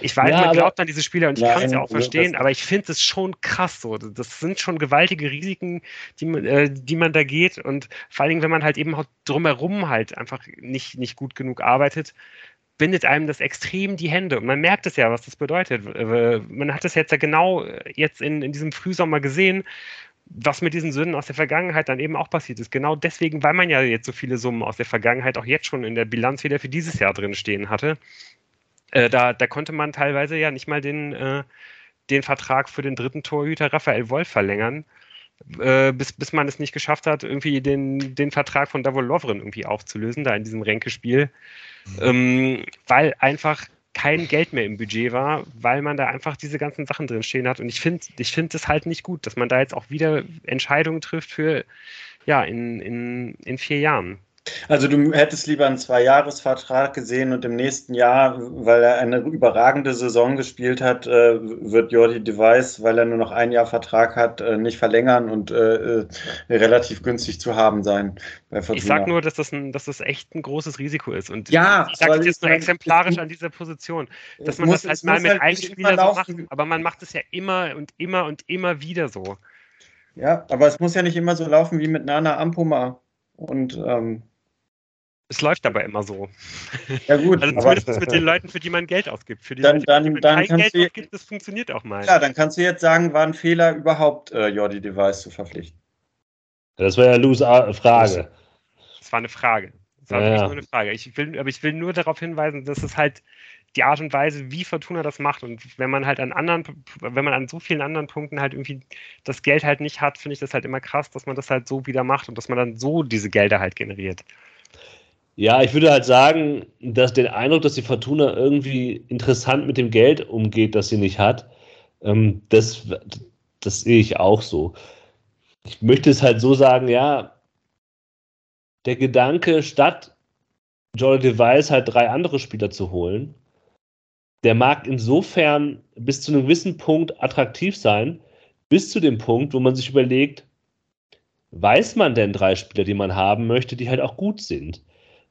ich weiß, Ja, man glaubt an diese Spieler und ich kann es ja auch verstehen, aber ich finde es schon krass so. Das sind schon gewaltige Risiken, die man, äh, die man da geht. Und vor allen Dingen, wenn man halt eben auch drumherum halt einfach nicht, nicht gut genug arbeitet, bindet einem das extrem die Hände. Und man merkt es ja, was das bedeutet. Äh, Man hat es jetzt ja genau jetzt in, in diesem Frühsommer gesehen, was mit diesen Sünden aus der Vergangenheit dann eben auch passiert ist. Genau deswegen, weil man ja jetzt so viele Summen aus der Vergangenheit auch jetzt schon in der Bilanz wieder für dieses Jahr drin stehen hatte. Äh, da, da konnte man teilweise ja nicht mal den, äh, den Vertrag für den dritten Torhüter Raphael Wolf verlängern, äh, bis, bis man es nicht geschafft hat, irgendwie den, den Vertrag von Davor Lovren irgendwie aufzulösen, da in diesem Ränkespiel, mhm. ähm, weil einfach kein Geld mehr im Budget war, weil man da einfach diese ganzen Sachen drin stehen hat. Und ich finde ich finde es halt nicht gut, dass man da jetzt auch wieder Entscheidungen trifft für, ja, in, in, in vier Jahren. Also du hättest lieber einen Zweijahresvertrag gesehen und im nächsten Jahr, weil er eine überragende Saison gespielt hat, äh, wird Jordi Device, weil er nur noch ein Jahr Vertrag hat, äh, nicht verlängern und äh, relativ günstig zu haben sein. ich sag nur, dass das, ein, dass das echt ein großes Risiko ist. Und ja, ich sage das jetzt nur exemplarisch an dieser Position, dass man muss, das halt mal mit halt einem Spieler so macht, aber man macht es ja immer und immer und immer wieder so. Ja, aber es muss ja nicht immer so laufen wie mit Nana Ampuma. Und ähm, es läuft aber immer so. Ja gut. Also zumindest mit den Leuten, für die man Geld ausgibt. Für die dann, Leute, dann, die man dann kein Geld du, ausgibt, das funktioniert auch mal. Ja, dann kannst du jetzt sagen, war ein Fehler überhaupt, äh, Jordi Device zu verpflichten. Das war ja Luz Frage. Das war eine Frage. Das war ja. nur eine Frage. Ich will, aber ich will nur darauf hinweisen, dass es halt die Art und Weise, wie Fortuna das macht. Und wenn man halt an anderen, wenn man an so vielen anderen Punkten halt irgendwie das Geld halt nicht hat, finde ich das halt immer krass, dass man das halt so wieder macht und dass man dann so diese Gelder halt generiert. Ja, ich würde halt sagen, dass den Eindruck, dass die Fortuna irgendwie interessant mit dem Geld umgeht, das sie nicht hat, ähm, das, das sehe ich auch so. Ich möchte es halt so sagen, ja, der Gedanke, statt Jordan Device halt drei andere Spieler zu holen, der mag insofern bis zu einem gewissen Punkt attraktiv sein, bis zu dem Punkt, wo man sich überlegt, weiß man denn drei Spieler, die man haben möchte, die halt auch gut sind?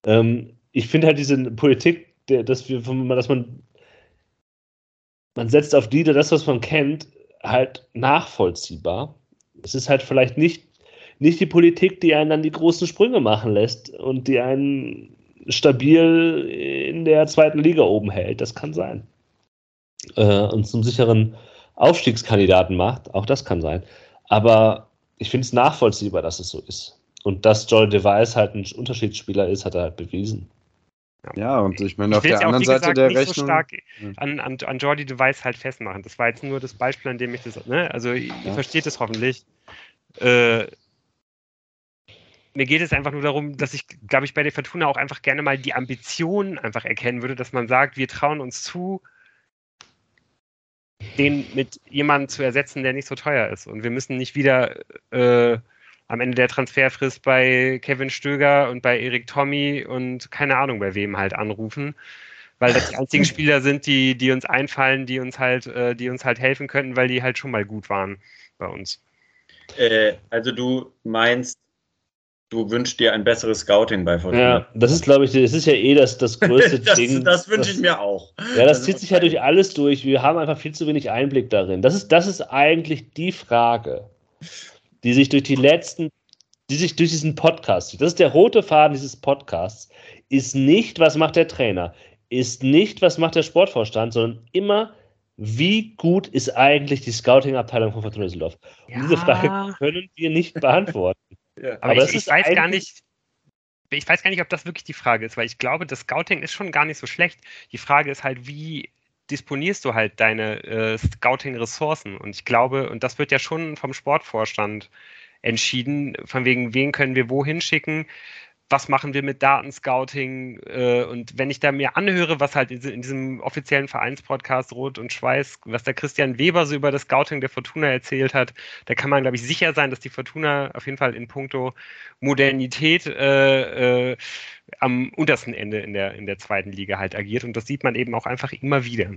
Ähm, ich finde halt diese Politik, der, dass, wir, dass man, man setzt auf die, das, was man kennt, halt nachvollziehbar. Es ist halt vielleicht nicht, nicht die Politik, die einen dann die großen Sprünge machen lässt und die einen stabil in der zweiten Liga oben hält. Das kann sein. Äh, und zum sicheren Aufstiegskandidaten macht. Auch das kann sein. Aber ich finde es nachvollziehbar, dass es so ist. Und dass Joel Device halt ein Unterschiedsspieler ist, hat er halt bewiesen. Ja, und ich meine, auf der anderen Seite gesagt, der nicht Rechnung. So stark an, an, an Jordi Device halt festmachen. Das war jetzt nur das Beispiel, an dem ich das. Ne? Also, ihr ja. versteht es hoffentlich. Äh, mir geht es einfach nur darum, dass ich, glaube ich, bei der Fortuna auch einfach gerne mal die Ambition einfach erkennen würde, dass man sagt, wir trauen uns zu, den mit jemandem zu ersetzen, der nicht so teuer ist. Und wir müssen nicht wieder äh, am Ende der Transferfrist bei Kevin Stöger und bei Erik Tommy und keine Ahnung bei wem halt anrufen, weil das die <laughs> einzigen Spieler sind, die, die uns einfallen, die uns halt, äh, die uns halt helfen könnten, weil die halt schon mal gut waren bei uns. Äh, also du meinst, du wünschst dir ein besseres Scouting bei Fortuna. Ja, das ist, glaube ich, das ist ja eh das, das <laughs> größte das, Ding. Das wünsche ich mir auch. Ja, das, das zieht sich ja durch alles durch. Wir haben einfach viel zu wenig Einblick darin. Das ist, das ist eigentlich die Frage die sich durch die letzten, die sich durch diesen Podcast, das ist der rote Faden dieses Podcasts, ist nicht, was macht der Trainer, ist nicht, was macht der Sportvorstand, sondern immer, wie gut ist eigentlich die Scouting-Abteilung von Fortuna Düsseldorf? Ja. Diese Frage können wir nicht beantworten. <laughs> ja. Aber, Aber ich, ich weiß gar nicht, ich weiß gar nicht, ob das wirklich die Frage ist, weil ich glaube, das Scouting ist schon gar nicht so schlecht. Die Frage ist halt, wie disponierst du halt deine äh, Scouting-Ressourcen. Und ich glaube, und das wird ja schon vom Sportvorstand entschieden, von wegen, wen können wir wohin schicken, was machen wir mit Datenscouting äh, und wenn ich da mir anhöre, was halt in diesem offiziellen Vereinspodcast Rot und Schweiß, was der Christian Weber so über das Scouting der Fortuna erzählt hat, da kann man, glaube ich, sicher sein, dass die Fortuna auf jeden Fall in puncto Modernität äh, äh, am untersten Ende in der, in der zweiten Liga halt agiert und das sieht man eben auch einfach immer wieder.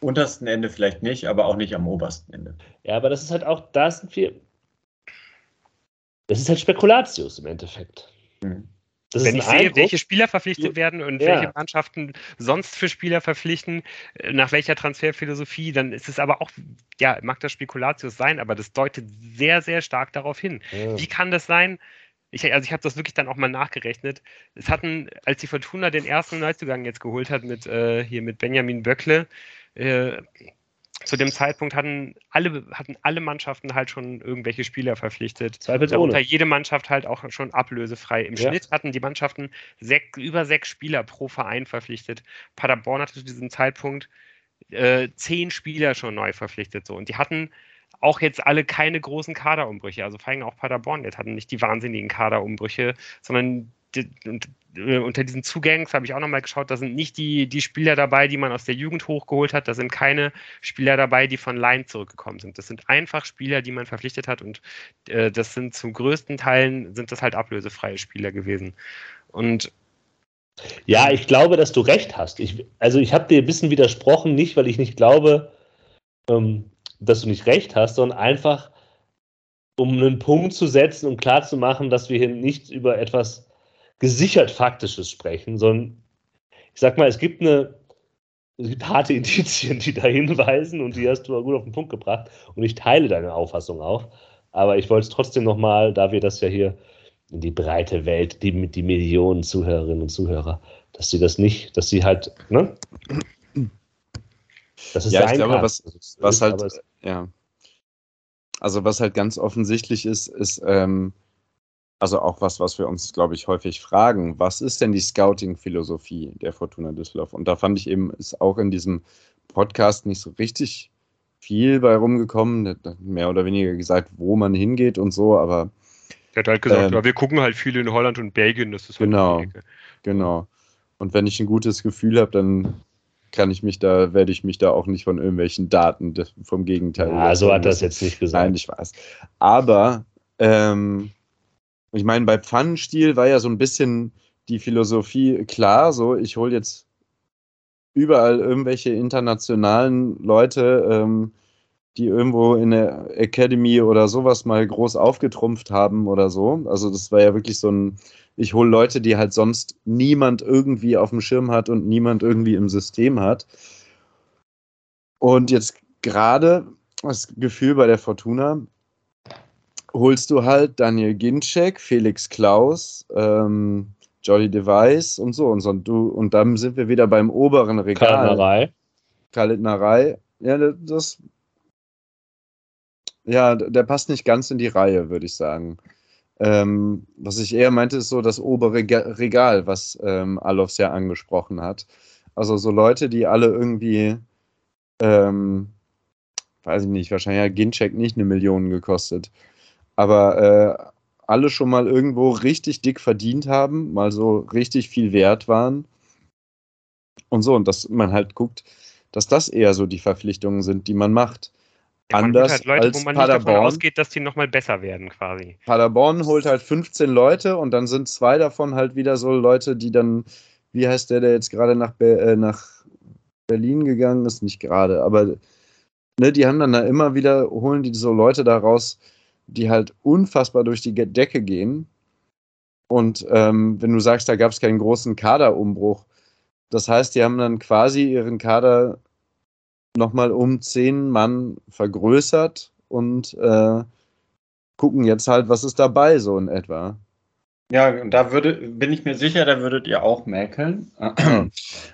Untersten Ende vielleicht nicht, aber auch nicht am obersten Ende. Ja, aber das ist halt auch, da sind wir, das ist halt Spekulatius im Endeffekt. Mhm. Wenn ich sehe, Eindruck, welche Spieler verpflichtet werden und ja. welche Mannschaften sonst für Spieler verpflichten, äh, nach welcher Transferphilosophie, dann ist es aber auch, ja, mag das Spekulatius sein, aber das deutet sehr, sehr stark darauf hin. Ja. Wie kann das sein? Ich, also ich habe das wirklich dann auch mal nachgerechnet. Es hatten, als die Fortuna den ersten Neuzugang jetzt geholt hat mit äh, hier mit Benjamin Böckle, äh, zu dem Zeitpunkt hatten alle, hatten alle Mannschaften halt schon irgendwelche Spieler verpflichtet. Darunter jede Mannschaft halt auch schon ablösefrei. Im ja. Schnitt hatten die Mannschaften sech, über sechs Spieler pro Verein verpflichtet. Paderborn hatte zu diesem Zeitpunkt äh, zehn Spieler schon neu verpflichtet. So. Und die hatten auch jetzt alle keine großen Kaderumbrüche. Also vor allem auch Paderborn jetzt hatten nicht die wahnsinnigen Kaderumbrüche, sondern und, äh, unter diesen Zugängen, habe ich auch nochmal geschaut, da sind nicht die, die Spieler dabei, die man aus der Jugend hochgeholt hat. Da sind keine Spieler dabei, die von Laien zurückgekommen sind. Das sind einfach Spieler, die man verpflichtet hat und äh, das sind zum größten Teilen sind das halt ablösefreie Spieler gewesen. Und ja, ich glaube, dass du recht hast. Ich, also ich habe dir ein bisschen widersprochen, nicht weil ich nicht glaube, ähm, dass du nicht recht hast, sondern einfach, um einen Punkt zu setzen und klarzumachen, dass wir hier nicht über etwas gesichert Faktisches sprechen, sondern ich sag mal, es gibt eine, es gibt harte <laughs> Indizien, die da hinweisen und die hast du gut auf den Punkt gebracht und ich teile deine Auffassung auch. Aber ich wollte es trotzdem nochmal, da wir das ja hier in die breite Welt, die mit die Millionen Zuhörerinnen und Zuhörer, dass sie das nicht, dass sie halt, ne? Das ist ja, ich glaube, was, was halt, ja. Also was halt ganz offensichtlich ist, ist, ähm, also auch was, was wir uns, glaube ich, häufig fragen, was ist denn die Scouting-Philosophie der Fortuna Düsseldorf? Und da fand ich eben, ist auch in diesem Podcast nicht so richtig viel bei rumgekommen, mehr oder weniger gesagt, wo man hingeht und so, aber der hat halt gesagt, ähm, wir gucken halt viel in Holland und Belgien, das ist halt Genau, genau. Und wenn ich ein gutes Gefühl habe, dann kann ich mich da, werde ich mich da auch nicht von irgendwelchen Daten vom Gegenteil. Ja, so hat das jetzt nicht gesagt. Nein, ich weiß. Aber ähm, ich meine, bei Pfannenstiel war ja so ein bisschen die Philosophie klar, so ich hole jetzt überall irgendwelche internationalen Leute, ähm, die irgendwo in der Academy oder sowas mal groß aufgetrumpft haben oder so. Also das war ja wirklich so ein, ich hole Leute, die halt sonst niemand irgendwie auf dem Schirm hat und niemand irgendwie im System hat. Und jetzt gerade das Gefühl bei der Fortuna, holst du halt Daniel Ginczek, Felix Klaus, ähm, Jolly Device und so und so. Und, du, und dann sind wir wieder beim oberen Regal. Kalitnerei. Kalitnerei. Ja, das ja, der passt nicht ganz in die Reihe, würde ich sagen. Ähm, was ich eher meinte, ist so das obere Regal, was ähm, Alofs ja angesprochen hat. Also so Leute, die alle irgendwie, ähm, weiß ich nicht, wahrscheinlich hat Gincheck nicht eine Million gekostet, aber äh, alle schon mal irgendwo richtig dick verdient haben, mal so richtig viel wert waren. Und so, und dass man halt guckt, dass das eher so die Verpflichtungen sind, die man macht. Ja, Anders halt Leute, als wo man Paderborn. nicht davon ausgeht, dass die nochmal besser werden quasi. Paderborn holt halt 15 Leute und dann sind zwei davon halt wieder so Leute, die dann, wie heißt der, der jetzt gerade nach, äh, nach Berlin gegangen ist? Nicht gerade, aber ne, die haben dann da immer wieder, holen die so Leute da raus, die halt unfassbar durch die Decke gehen. Und ähm, wenn du sagst, da gab es keinen großen Kaderumbruch, das heißt, die haben dann quasi ihren Kader nochmal um zehn Mann vergrößert und äh, gucken jetzt halt, was ist dabei, so in etwa. Ja, da würde, bin ich mir sicher, da würdet ihr auch mäkeln. <clears throat>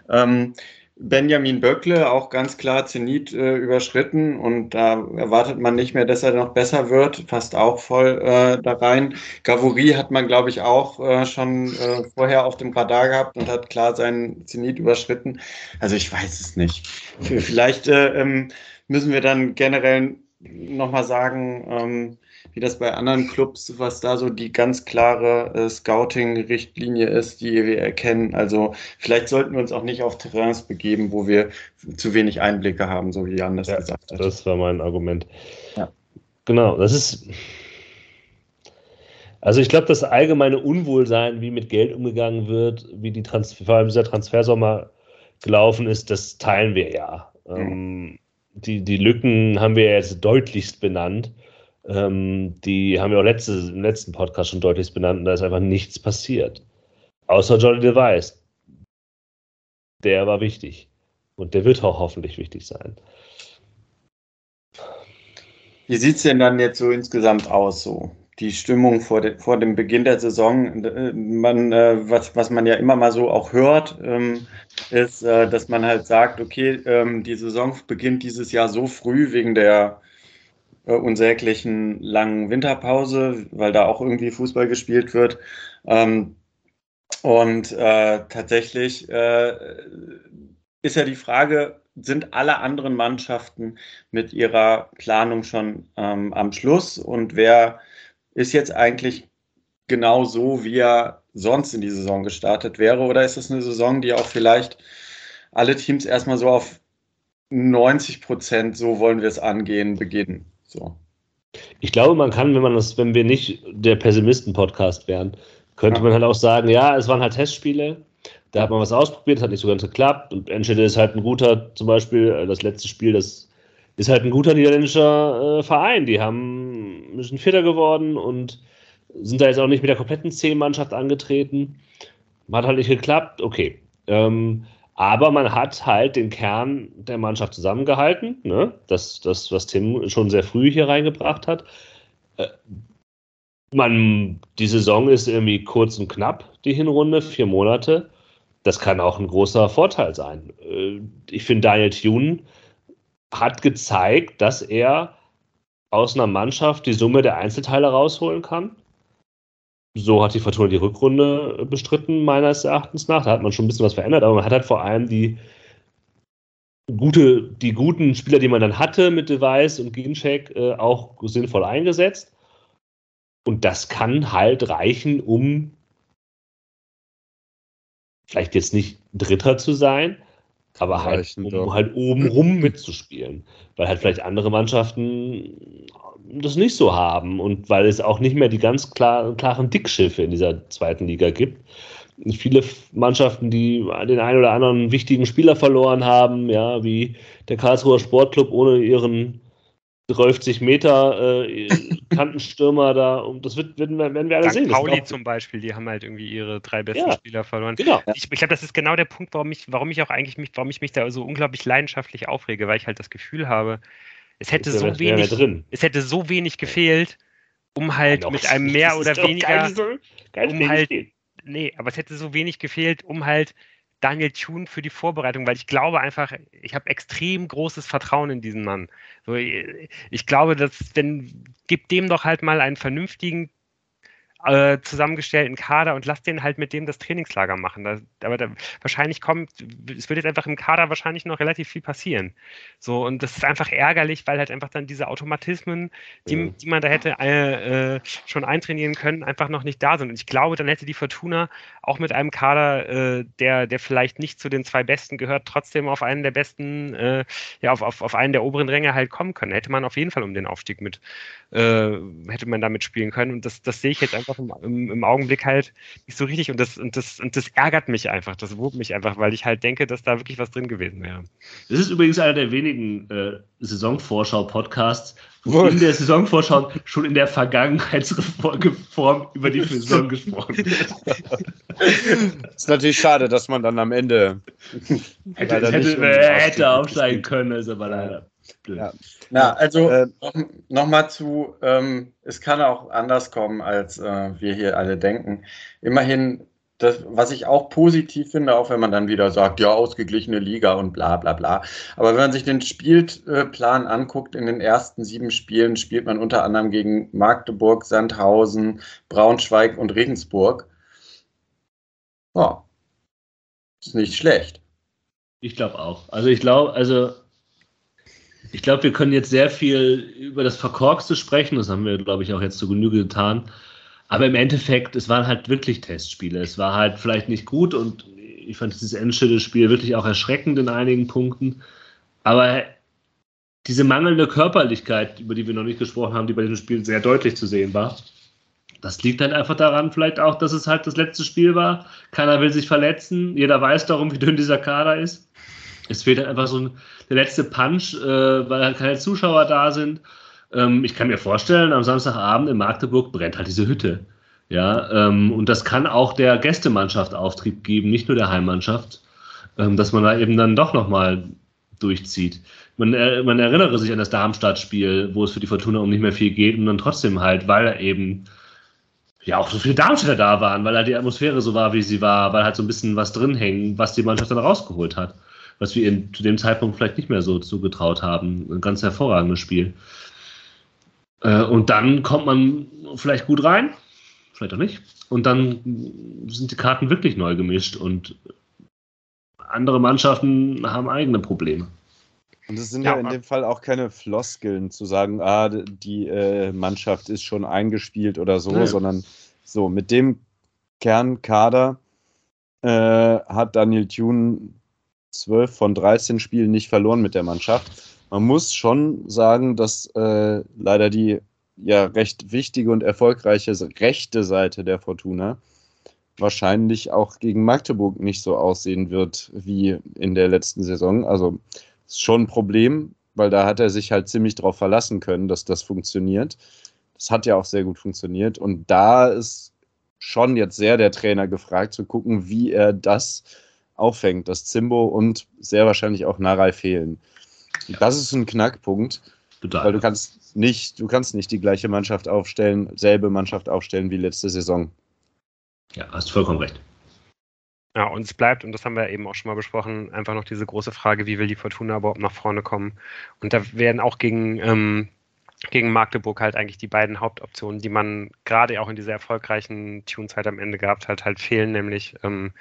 ähm, Benjamin Böckle auch ganz klar Zenit äh, überschritten und da erwartet man nicht mehr, dass er noch besser wird, passt auch voll äh, da rein. Gavouri hat man, glaube ich, auch äh, schon äh, vorher auf dem Radar gehabt und hat klar seinen Zenit überschritten. Also ich weiß es nicht. Vielleicht äh, ähm, müssen wir dann generell nochmal sagen, ähm, wie das bei anderen Clubs, was da so die ganz klare äh, Scouting-Richtlinie ist, die wir erkennen. Also vielleicht sollten wir uns auch nicht auf Terrains begeben, wo wir zu wenig Einblicke haben, so wie Jan das ja, gesagt hat. Das war mein Argument. Ja. Genau, das ist. Also ich glaube, das allgemeine Unwohlsein, wie mit Geld umgegangen wird, wie die Transfer, vor allem dieser Transfersommer gelaufen ist, das teilen wir ja. Mhm. Ähm, die, die Lücken haben wir jetzt deutlichst benannt. Ähm, die haben wir auch letzte, im letzten Podcast schon deutlich benannt und da ist einfach nichts passiert. Außer Johnny Device. Der war wichtig. Und der wird auch hoffentlich wichtig sein. Wie sieht es denn dann jetzt so insgesamt aus? So? Die Stimmung vor, de, vor dem Beginn der Saison, äh, man, äh, was, was man ja immer mal so auch hört, ähm, ist, äh, dass man halt sagt, okay, ähm, die Saison beginnt dieses Jahr so früh wegen der äh, unsäglichen langen Winterpause, weil da auch irgendwie Fußball gespielt wird. Ähm, und äh, tatsächlich äh, ist ja die Frage, sind alle anderen Mannschaften mit ihrer Planung schon ähm, am Schluss und wer ist jetzt eigentlich genau so, wie er sonst in die Saison gestartet wäre? Oder ist es eine Saison, die auch vielleicht alle Teams erstmal so auf 90 Prozent, so wollen wir es angehen, beginnen? So. Ich glaube, man kann, wenn man das, wenn wir nicht der Pessimisten-Podcast wären, könnte ja. man halt auch sagen, ja, es waren halt Testspiele, da hat man was ausprobiert, hat nicht so ganz geklappt und Enschede ist halt ein guter, zum Beispiel äh, das letzte Spiel, das ist halt ein guter niederländischer äh, Verein. Die haben ein Vierter geworden und sind da jetzt auch nicht mit der kompletten C-Mannschaft angetreten. Hat halt nicht geklappt, okay. Ähm, aber man hat halt den Kern der Mannschaft zusammengehalten. Ne? Das, das, was Tim schon sehr früh hier reingebracht hat. Äh, man, die Saison ist irgendwie kurz und knapp, die Hinrunde, vier Monate. Das kann auch ein großer Vorteil sein. Äh, ich finde, Daniel Thune hat gezeigt, dass er aus einer Mannschaft die Summe der Einzelteile rausholen kann so hat die Fortuna die Rückrunde bestritten, meines Erachtens nach. Da hat man schon ein bisschen was verändert, aber man hat halt vor allem die gute, die guten Spieler, die man dann hatte mit Device und Ginchek, äh, auch sinnvoll eingesetzt. Und das kann halt reichen, um vielleicht jetzt nicht Dritter zu sein, aber halt, um halt oben rum <clears throat> mitzuspielen. Weil halt vielleicht andere Mannschaften das nicht so haben und weil es auch nicht mehr die ganz klar, klaren Dickschiffe in dieser zweiten Liga gibt. Viele Mannschaften, die den einen oder anderen wichtigen Spieler verloren haben, ja, wie der Karlsruher Sportclub ohne ihren 30 Meter äh, Kantenstürmer da, und das wird, werden, werden wir alle Dank sehen. Pauli zum Beispiel, die haben halt irgendwie ihre drei besten ja, Spieler verloren. Genau. Ich, ich glaube, das ist genau der Punkt, warum ich, warum ich auch eigentlich mich, warum ich mich da so unglaublich leidenschaftlich aufrege, weil ich halt das Gefühl habe, es hätte so wenig, es hätte so wenig gefehlt, um halt ja, mit einem mehr oder weniger, so, um halt, nee, aber es hätte so wenig gefehlt, um halt Daniel Thune für die Vorbereitung, weil ich glaube einfach, ich habe extrem großes Vertrauen in diesen Mann. So, ich glaube, dass wenn gibt dem doch halt mal einen vernünftigen äh, zusammengestellten Kader und lass den halt mit dem das Trainingslager machen. Da, aber da, wahrscheinlich kommt, es wird jetzt einfach im Kader wahrscheinlich noch relativ viel passieren. So, und das ist einfach ärgerlich, weil halt einfach dann diese Automatismen, die, ja. die man da hätte äh, äh, schon eintrainieren können, einfach noch nicht da sind. Und ich glaube, dann hätte die Fortuna auch mit einem Kader, äh, der, der vielleicht nicht zu den zwei Besten gehört, trotzdem auf einen der besten, äh, ja, auf, auf, auf einen der oberen Ränge halt kommen können. Hätte man auf jeden Fall um den Aufstieg mit, äh, hätte man damit spielen können. Und das, das sehe ich jetzt einfach im, im, im, Augenblick halt nicht so richtig. Und das, und, das, und das ärgert mich einfach, das wurmt mich einfach, weil ich halt denke, dass da wirklich was drin gewesen wäre. Das ist übrigens einer der wenigen äh, Saisonvorschau-Podcasts, wo in der Saisonvorschau schon in der Vergangenheitsform über die Saison gesprochen wird. <laughs> ist natürlich schade, dass man dann am Ende hätte, hätte, hätte aufsteigen können, ist aber leider. Ja. Na, also äh, nochmal noch zu, ähm, es kann auch anders kommen, als äh, wir hier alle denken. Immerhin, das, was ich auch positiv finde, auch wenn man dann wieder sagt, ja, ausgeglichene Liga und bla bla bla. Aber wenn man sich den Spielplan anguckt, in den ersten sieben Spielen spielt man unter anderem gegen Magdeburg, Sandhausen, Braunschweig und Regensburg. Ja, ist nicht schlecht. Ich glaube auch. Also ich glaube, also ich glaube, wir können jetzt sehr viel über das Verkorkste sprechen. Das haben wir, glaube ich, auch jetzt zu Genüge getan. Aber im Endeffekt, es waren halt wirklich Testspiele. Es war halt vielleicht nicht gut und ich fand dieses Endschede-Spiel wirklich auch erschreckend in einigen Punkten. Aber diese mangelnde Körperlichkeit, über die wir noch nicht gesprochen haben, die bei diesem Spiel sehr deutlich zu sehen war, das liegt halt einfach daran, vielleicht auch, dass es halt das letzte Spiel war. Keiner will sich verletzen. Jeder weiß darum, wie dünn dieser Kader ist. Es fehlt halt einfach so ein, der letzte Punch, äh, weil halt keine Zuschauer da sind. Ähm, ich kann mir vorstellen, am Samstagabend in Magdeburg brennt halt diese Hütte. Ja, ähm, und das kann auch der Gästemannschaft Auftrieb geben, nicht nur der Heimmannschaft, ähm, dass man da eben dann doch nochmal durchzieht. Man, äh, man erinnere sich an das Darmstadt-Spiel, wo es für die Fortuna um nicht mehr viel geht und dann trotzdem halt, weil eben ja auch so viele Darmstädter da waren, weil halt die Atmosphäre so war, wie sie war, weil halt so ein bisschen was drin hängt, was die Mannschaft dann rausgeholt hat was wir ihm zu dem Zeitpunkt vielleicht nicht mehr so zugetraut haben. Ein ganz hervorragendes Spiel. Äh, und dann kommt man vielleicht gut rein, vielleicht auch nicht. Und dann sind die Karten wirklich neu gemischt und andere Mannschaften haben eigene Probleme. Und es sind ja, ja, in dem Fall auch keine Floskeln zu sagen, ah, die äh, Mannschaft ist schon eingespielt oder so, nee. sondern so mit dem Kernkader äh, hat Daniel Thune 12 von 13 Spielen nicht verloren mit der Mannschaft. Man muss schon sagen, dass äh, leider die ja recht wichtige und erfolgreiche rechte Seite der Fortuna wahrscheinlich auch gegen Magdeburg nicht so aussehen wird wie in der letzten Saison. Also ist schon ein Problem, weil da hat er sich halt ziemlich darauf verlassen können, dass das funktioniert. Das hat ja auch sehr gut funktioniert. Und da ist schon jetzt sehr der Trainer gefragt, zu gucken, wie er das auffängt, dass Zimbo und sehr wahrscheinlich auch Narei fehlen. Ja. Das ist ein Knackpunkt, Total. weil du kannst nicht, du kannst nicht die gleiche Mannschaft aufstellen, selbe Mannschaft aufstellen wie letzte Saison. Ja, hast vollkommen recht. Ja, und es bleibt, und das haben wir eben auch schon mal besprochen, einfach noch diese große Frage, wie will die Fortuna überhaupt nach vorne kommen? Und da werden auch gegen, ähm, gegen Magdeburg halt eigentlich die beiden Hauptoptionen, die man gerade auch in dieser erfolgreichen Tunezeit am Ende gehabt hat, halt fehlen, nämlich ähm,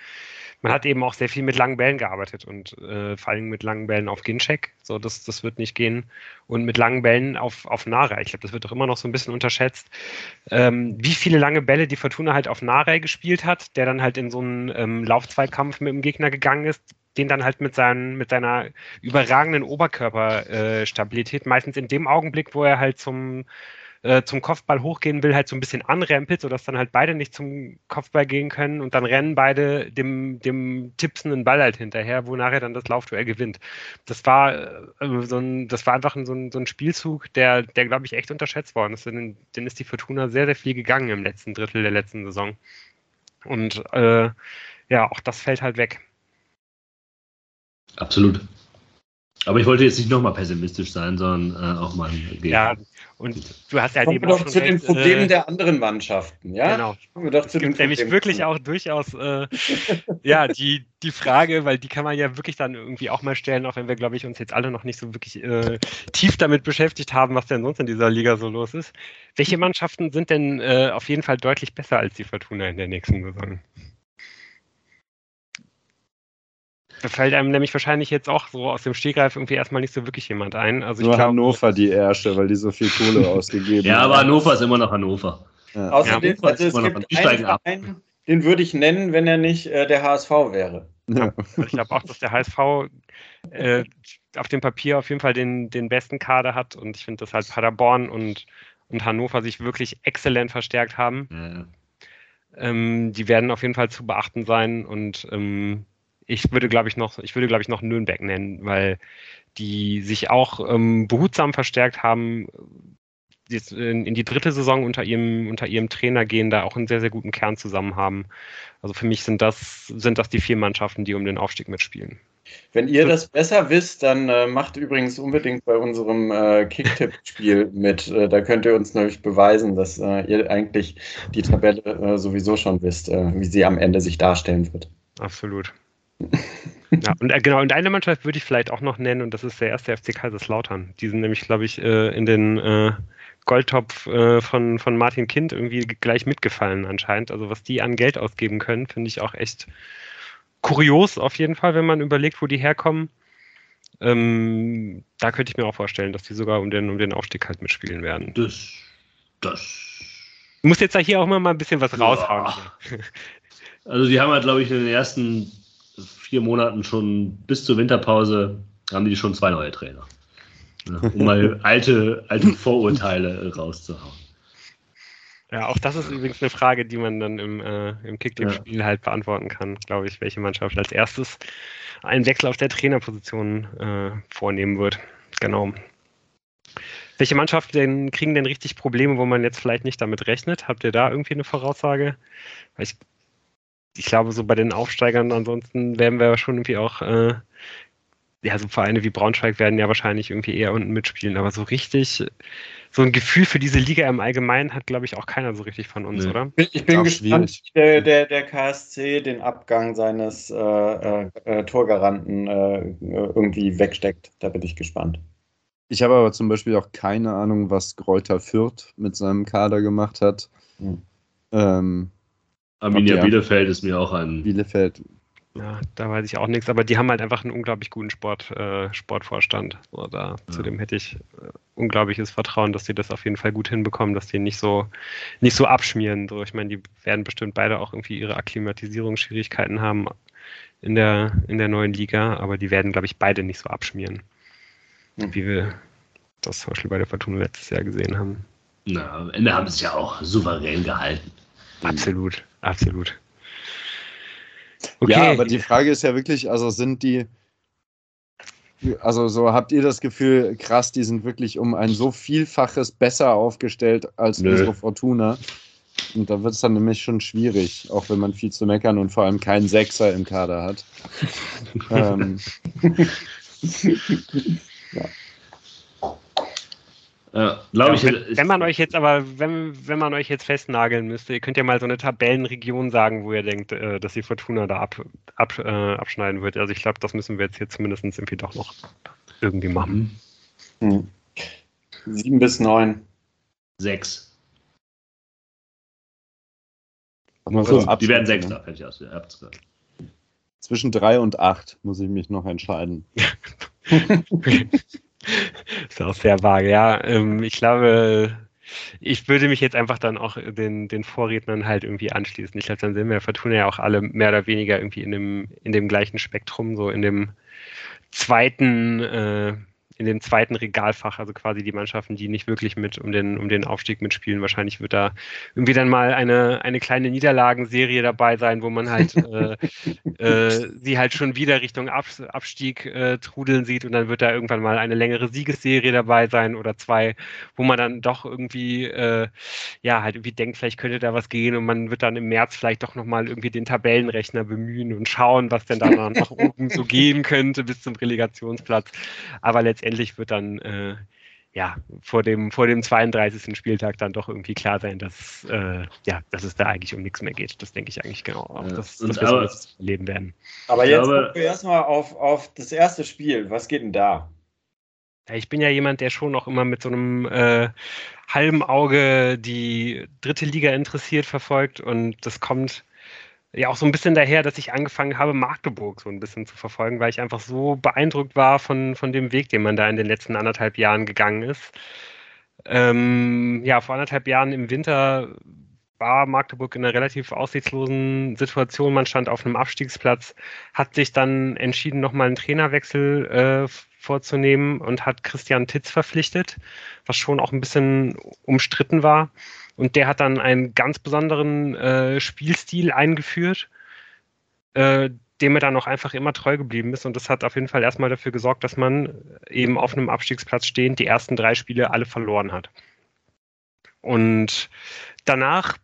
man hat eben auch sehr viel mit langen Bällen gearbeitet und äh, vor allem mit langen Bällen auf Gincheck. So, das, das wird nicht gehen. Und mit langen Bällen auf, auf Nare. Ich glaube, das wird doch immer noch so ein bisschen unterschätzt. Ähm, wie viele lange Bälle die Fortuna halt auf Nare gespielt hat, der dann halt in so einen ähm, Laufzweikampf mit dem Gegner gegangen ist, den dann halt mit, seinen, mit seiner überragenden Oberkörperstabilität, äh, meistens in dem Augenblick, wo er halt zum äh, zum Kopfball hochgehen will, halt so ein bisschen anrempelt, sodass dann halt beide nicht zum Kopfball gehen können und dann rennen beide dem, dem tippsenden Ball halt hinterher, wo nachher dann das Laufduell gewinnt. Das war äh, so ein, das war einfach so ein, so ein Spielzug, der, der glaube ich, echt unterschätzt worden ist. Denn, denn ist die Fortuna sehr, sehr viel gegangen im letzten Drittel der letzten Saison. Und äh, ja, auch das fällt halt weg. Absolut. Aber ich wollte jetzt nicht nochmal pessimistisch sein, sondern äh, auch mal ein Ja, und du hast ja Kommen eben wir doch zu den Problemen äh, der anderen Mannschaften, ja? Genau. Kommen wir doch zu es gibt nämlich wirklich auch durchaus äh, ja, die, die Frage, weil die kann man ja wirklich dann irgendwie auch mal stellen, auch wenn wir, glaube ich, uns jetzt alle noch nicht so wirklich äh, tief damit beschäftigt haben, was denn sonst in dieser Liga so los ist. Welche Mannschaften sind denn äh, auf jeden Fall deutlich besser als die Fortuna in der nächsten Saison? Da fällt einem nämlich wahrscheinlich jetzt auch so aus dem Stegreif irgendwie erstmal nicht so wirklich jemand ein. Also Nur ich glaub, Hannover die erste, weil die so viel Kohle <laughs> ausgegeben haben. Ja, aber Hannover ist immer noch Hannover. Ja. Außerdem, ja, also es gibt einen Verein, den würde ich nennen, wenn er nicht äh, der HSV wäre. Ja, also ich glaube auch, dass der HSV äh, auf dem Papier auf jeden Fall den, den besten Kader hat und ich finde, dass halt Paderborn und, und Hannover sich wirklich exzellent verstärkt haben. Ja. Ähm, die werden auf jeden Fall zu beachten sein und ähm, ich würde, glaube ich, noch, ich würde, glaube ich, noch Nürnberg nennen, weil die sich auch ähm, behutsam verstärkt haben, jetzt in, in, die dritte Saison unter ihrem, unter ihrem Trainer gehen, da auch einen sehr, sehr guten Kern zusammen haben. Also für mich sind das, sind das die vier Mannschaften, die um den Aufstieg mitspielen. Wenn ihr das besser wisst, dann äh, macht übrigens unbedingt bei unserem äh, Kicktipp-Spiel <laughs> mit. Äh, da könnt ihr uns nämlich beweisen, dass äh, ihr eigentlich die Tabelle äh, sowieso schon wisst, äh, wie sie am Ende sich darstellen wird. Absolut. <laughs> Ja, und äh, genau, und eine Mannschaft würde ich vielleicht auch noch nennen, und das ist der erste FC Kaiserslautern. Die sind nämlich, glaube ich, äh, in den äh, Goldtopf äh, von, von Martin Kind irgendwie gleich mitgefallen anscheinend. Also was die an Geld ausgeben können, finde ich auch echt kurios auf jeden Fall, wenn man überlegt, wo die herkommen. Ähm, da könnte ich mir auch vorstellen, dass die sogar um den, um den Aufstieg halt mitspielen werden. Das, das. Du musst jetzt da hier auch mal ein bisschen was raushauen. Also die haben halt, glaube ich, in den ersten vier Monaten schon bis zur Winterpause haben die schon zwei neue Trainer. Um mal alte, alte Vorurteile rauszuhauen. Ja, auch das ist übrigens eine Frage, die man dann im, äh, im Kickteam-Spiel ja. halt beantworten kann, glaube ich, welche Mannschaft als erstes einen Wechsel auf der Trainerposition äh, vornehmen wird. Genau. Welche Mannschaften denn, kriegen denn richtig Probleme, wo man jetzt vielleicht nicht damit rechnet? Habt ihr da irgendwie eine Voraussage? Weil ich ich glaube, so bei den Aufsteigern ansonsten werden wir schon irgendwie auch, äh, ja, so Vereine wie Braunschweig werden ja wahrscheinlich irgendwie eher unten mitspielen, aber so richtig, so ein Gefühl für diese Liga im Allgemeinen hat, glaube ich, auch keiner so richtig von uns, nee. oder? Ich bin gespannt, wie der, der, der, KSC den Abgang seines äh, äh, äh, Torgaranten äh, irgendwie wegsteckt. Da bin ich gespannt. Ich habe aber zum Beispiel auch keine Ahnung, was Kräuter Fürth mit seinem Kader gemacht hat. Hm. Ähm, Arminia Bielefeld ist mir auch ein. Bielefeld. Ja, da weiß ich auch nichts, aber die haben halt einfach einen unglaublich guten Sport, äh, Sportvorstand. So, da, ja. Zudem hätte ich äh, unglaubliches Vertrauen, dass die das auf jeden Fall gut hinbekommen, dass die nicht so, nicht so abschmieren. So, ich meine, die werden bestimmt beide auch irgendwie ihre Akklimatisierungsschwierigkeiten haben in der, in der neuen Liga, aber die werden, glaube ich, beide nicht so abschmieren, mhm. wie wir das zum Beispiel bei der Fortuna letztes Jahr gesehen haben. Na, am Ende haben sie es ja auch souverän gehalten. Absolut, absolut. Okay. Ja, aber die Frage ist ja wirklich, also sind die, also so habt ihr das Gefühl, krass, die sind wirklich um ein so Vielfaches besser aufgestellt als Nö. unsere Fortuna. Und da wird es dann nämlich schon schwierig, auch wenn man viel zu meckern und vor allem keinen Sechser im Kader hat. <laughs> ähm. <laughs> ja. Ja, glaube ich. Wenn, wenn, man euch jetzt aber, wenn, wenn man euch jetzt festnageln müsste, ihr könnt ja mal so eine Tabellenregion sagen, wo ihr denkt, äh, dass die Fortuna da ab, ab, äh, abschneiden wird. Also ich glaube, das müssen wir jetzt hier zumindest irgendwie doch noch irgendwie machen. Hm. Sieben bis neun. Sechs. Also, die werden Sechster, ne? fertig aus. Zwischen drei und acht muss ich mich noch entscheiden. <laughs> <laughs> <laughs> <laughs> ist auch sehr vage, ja. Ähm, ich glaube, ich würde mich jetzt einfach dann auch den, den Vorrednern halt irgendwie anschließen. Ich glaube, dann sind wir Fortuna ja auch alle mehr oder weniger irgendwie in dem, in dem gleichen Spektrum, so in dem zweiten, äh, in dem zweiten Regalfach, also quasi die Mannschaften, die nicht wirklich mit um den, um den Aufstieg mitspielen. Wahrscheinlich wird da irgendwie dann mal eine, eine kleine Niederlagenserie dabei sein, wo man halt <laughs> äh, äh, sie halt schon wieder Richtung Ab Abstieg äh, trudeln sieht und dann wird da irgendwann mal eine längere Siegesserie dabei sein oder zwei, wo man dann doch irgendwie äh, ja halt irgendwie denkt, vielleicht könnte da was gehen und man wird dann im März vielleicht doch nochmal irgendwie den Tabellenrechner bemühen und schauen, was denn da noch nach oben so gehen könnte bis zum Relegationsplatz. Aber letztendlich letztendlich wird dann äh, ja vor dem, vor dem 32. Spieltag dann doch irgendwie klar sein, dass, äh, ja, dass es da eigentlich um nichts mehr geht. Das denke ich eigentlich genau auch, ja. dass, dass wir aber, das erleben werden. Aber jetzt gucken wir erstmal auf, auf das erste Spiel. Was geht denn da? Ich bin ja jemand, der schon noch immer mit so einem äh, halben Auge die dritte Liga interessiert verfolgt und das kommt ja auch so ein bisschen daher, dass ich angefangen habe, Magdeburg so ein bisschen zu verfolgen, weil ich einfach so beeindruckt war von, von dem Weg, den man da in den letzten anderthalb Jahren gegangen ist. Ähm, ja, vor anderthalb Jahren im Winter war Magdeburg in einer relativ aussichtslosen Situation. Man stand auf einem Abstiegsplatz, hat sich dann entschieden, nochmal einen Trainerwechsel äh, vorzunehmen und hat Christian Titz verpflichtet, was schon auch ein bisschen umstritten war. Und der hat dann einen ganz besonderen äh, Spielstil eingeführt, äh, dem er dann auch einfach immer treu geblieben ist. Und das hat auf jeden Fall erstmal dafür gesorgt, dass man eben auf einem Abstiegsplatz stehend die ersten drei Spiele alle verloren hat. Und danach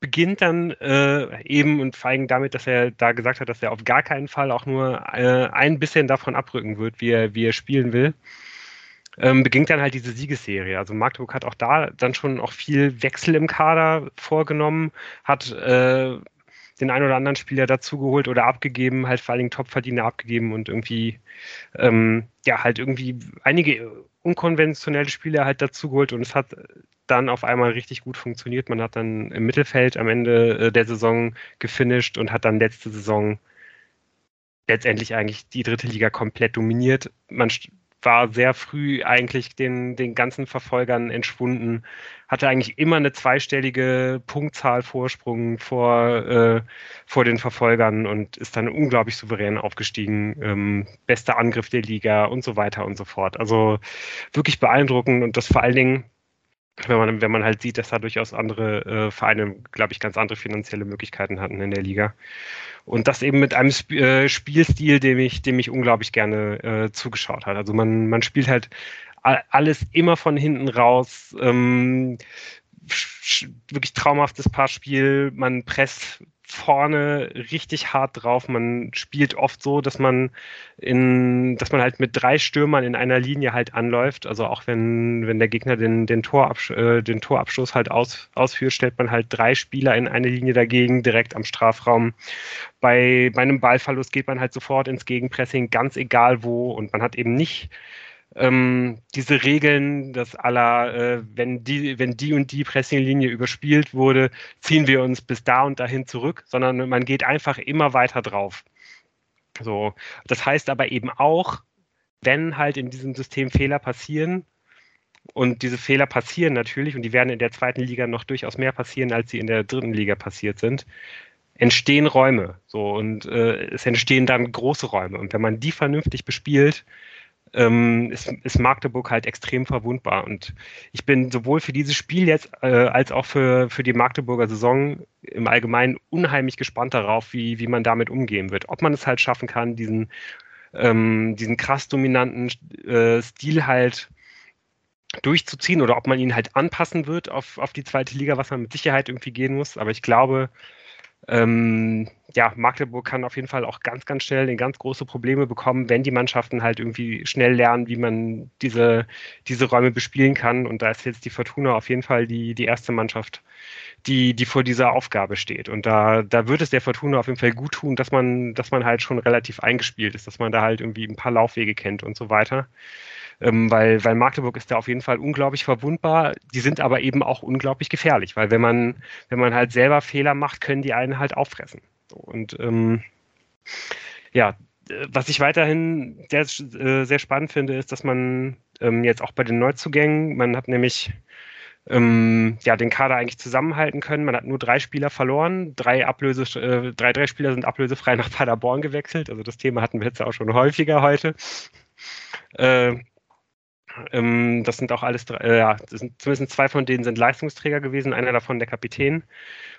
beginnt dann äh, eben und vor allem damit, dass er da gesagt hat, dass er auf gar keinen Fall auch nur äh, ein bisschen davon abrücken wird, wie er, wie er spielen will ähm, beginnt dann halt diese Siegesserie. Also Magdeburg hat auch da dann schon auch viel Wechsel im Kader vorgenommen, hat äh, den einen oder anderen Spieler dazugeholt oder abgegeben, halt vor allen Dingen Topverdiener abgegeben und irgendwie, ähm, ja, halt irgendwie einige unkonventionelle Spieler halt dazugeholt und es hat dann auf einmal richtig gut funktioniert. Man hat dann im Mittelfeld am Ende äh, der Saison gefinisht und hat dann letzte Saison letztendlich eigentlich die dritte Liga komplett dominiert. Man war sehr früh eigentlich den, den ganzen Verfolgern entschwunden, hatte eigentlich immer eine zweistellige Punktzahl Vorsprung vor, äh, vor den Verfolgern und ist dann unglaublich souverän aufgestiegen. Ähm, bester Angriff der Liga und so weiter und so fort. Also wirklich beeindruckend und das vor allen Dingen wenn man, wenn man halt sieht, dass da durchaus andere äh, Vereine, glaube ich, ganz andere finanzielle Möglichkeiten hatten in der Liga. Und das eben mit einem Sp äh, Spielstil, dem ich, dem ich unglaublich gerne äh, zugeschaut habe. Also man, man spielt halt alles immer von hinten raus. Ähm, wirklich traumhaftes Passspiel. Man presst vorne richtig hart drauf. Man spielt oft so, dass man in, dass man halt mit drei Stürmern in einer Linie halt anläuft. Also auch wenn, wenn der Gegner den, den, Torabsch äh, den Torabschluss halt aus, ausführt, stellt man halt drei Spieler in eine Linie dagegen, direkt am Strafraum. Bei, bei einem Ballverlust geht man halt sofort ins Gegenpressing, ganz egal wo. Und man hat eben nicht ähm, diese Regeln, dass aller, äh, wenn die, wenn die und die Pressinglinie überspielt wurde, ziehen wir uns bis da und dahin zurück, sondern man geht einfach immer weiter drauf. So, das heißt aber eben auch, wenn halt in diesem System Fehler passieren, und diese Fehler passieren natürlich, und die werden in der zweiten Liga noch durchaus mehr passieren, als sie in der dritten Liga passiert sind, entstehen Räume. So, und äh, es entstehen dann große Räume. Und wenn man die vernünftig bespielt, ähm, ist, ist Magdeburg halt extrem verwundbar. Und ich bin sowohl für dieses Spiel jetzt äh, als auch für, für die Magdeburger Saison im Allgemeinen unheimlich gespannt darauf, wie, wie man damit umgehen wird. Ob man es halt schaffen kann, diesen, ähm, diesen krass dominanten äh, Stil halt durchzuziehen oder ob man ihn halt anpassen wird auf, auf die zweite Liga, was man mit Sicherheit irgendwie gehen muss. Aber ich glaube, ähm, ja, Magdeburg kann auf jeden Fall auch ganz, ganz schnell in ganz große Probleme bekommen, wenn die Mannschaften halt irgendwie schnell lernen, wie man diese, diese Räume bespielen kann. Und da ist jetzt die Fortuna auf jeden Fall die, die erste Mannschaft, die, die vor dieser Aufgabe steht. Und da, da wird es der Fortuna auf jeden Fall gut tun, dass man, dass man halt schon relativ eingespielt ist, dass man da halt irgendwie ein paar Laufwege kennt und so weiter ähm, weil, weil Magdeburg ist da auf jeden Fall unglaublich verwundbar. Die sind aber eben auch unglaublich gefährlich, weil wenn man, wenn man halt selber Fehler macht, können die einen halt auffressen. Und ähm, ja, was ich weiterhin sehr, äh, sehr spannend finde, ist, dass man ähm, jetzt auch bei den Neuzugängen, man hat nämlich ähm, ja, den Kader eigentlich zusammenhalten können. Man hat nur drei Spieler verloren. Drei, Ablöse, äh, drei, drei Spieler sind ablösefrei nach Paderborn gewechselt. Also das Thema hatten wir jetzt auch schon häufiger heute. Äh, ähm, das sind auch alles äh, ja, sind, zumindest zwei von denen sind Leistungsträger gewesen, einer davon der Kapitän.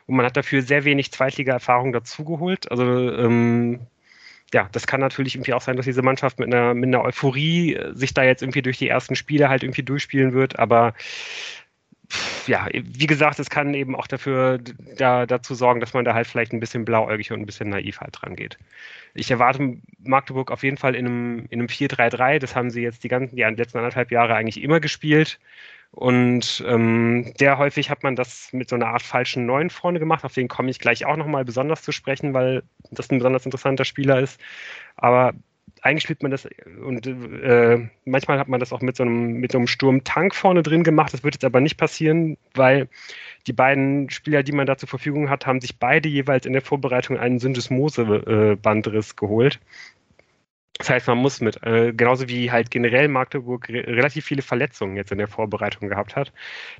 Und man hat dafür sehr wenig Zweitliga-Erfahrung dazugeholt. Also ähm, ja, das kann natürlich irgendwie auch sein, dass diese Mannschaft mit einer, mit einer Euphorie äh, sich da jetzt irgendwie durch die ersten Spiele halt irgendwie durchspielen wird, aber ja, wie gesagt, es kann eben auch dafür da, dazu sorgen, dass man da halt vielleicht ein bisschen blauäugig und ein bisschen naiv halt dran geht. Ich erwarte Magdeburg auf jeden Fall in einem, in einem 4-3-3. Das haben sie jetzt die ganzen die letzten anderthalb Jahre eigentlich immer gespielt. Und ähm, sehr häufig hat man das mit so einer Art falschen Neun vorne gemacht. Auf den komme ich gleich auch nochmal besonders zu sprechen, weil das ein besonders interessanter Spieler ist. Aber eigentlich spielt man das und äh, manchmal hat man das auch mit so einem, mit so einem Sturmtank vorne drin gemacht. Das wird jetzt aber nicht passieren, weil die beiden Spieler, die man da zur Verfügung hat, haben sich beide jeweils in der Vorbereitung einen Syndesmose-Bandriss geholt. Das heißt, man muss mit, äh, genauso wie halt generell Magdeburg re relativ viele Verletzungen jetzt in der Vorbereitung gehabt hat.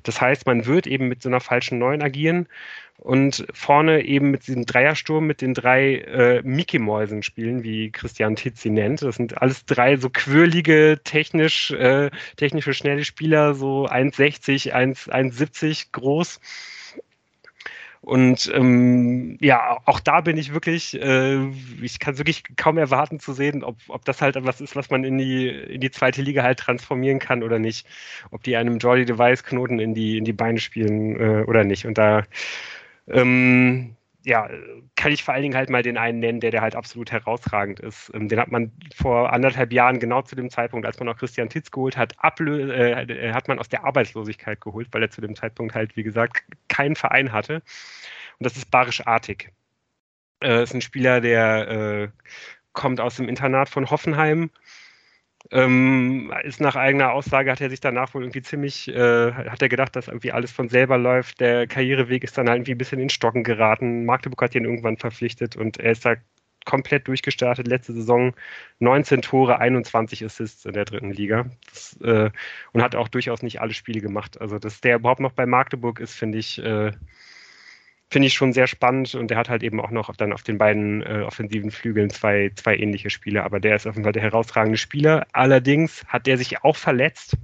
Das heißt, man wird eben mit so einer falschen Neuen agieren und vorne eben mit diesem Dreiersturm mit den drei äh, Mickey-Mäusen spielen, wie Christian Titz nennt. Das sind alles drei so quirlige, technisch, äh, technische, schnelle Spieler, so 1,60, 1,70 groß und ähm, ja, auch da bin ich wirklich, äh, ich kann wirklich kaum erwarten zu sehen, ob, ob das halt etwas ist, was man in die, in die zweite Liga halt transformieren kann oder nicht. Ob die einem Jordi Device Knoten in die, in die Beine spielen äh, oder nicht. Und da ähm, ja, kann ich vor allen Dingen halt mal den einen nennen, der, der halt absolut herausragend ist. Ähm, den hat man vor anderthalb Jahren, genau zu dem Zeitpunkt, als man auch Christian Titz geholt hat, ablö äh, hat man aus der Arbeitslosigkeit geholt, weil er zu dem Zeitpunkt halt, wie gesagt, keinen Verein hatte. Und das ist Barisch Artig. Äh, ist ein Spieler, der äh, kommt aus dem Internat von Hoffenheim, ähm, ist nach eigener Aussage, hat er sich danach wohl irgendwie ziemlich, äh, hat er gedacht, dass irgendwie alles von selber läuft. Der Karriereweg ist dann halt irgendwie ein bisschen in Stocken geraten. Magdeburg hat ihn irgendwann verpflichtet und er ist da komplett durchgestartet. Letzte Saison 19 Tore, 21 Assists in der dritten Liga. Das, äh, und hat auch durchaus nicht alle Spiele gemacht. Also, dass der überhaupt noch bei Magdeburg ist, finde ich, äh, finde ich schon sehr spannend und der hat halt eben auch noch dann auf den beiden äh, offensiven Flügeln zwei, zwei ähnliche Spiele, aber der ist auf jeden Fall der herausragende Spieler. Allerdings hat der sich auch verletzt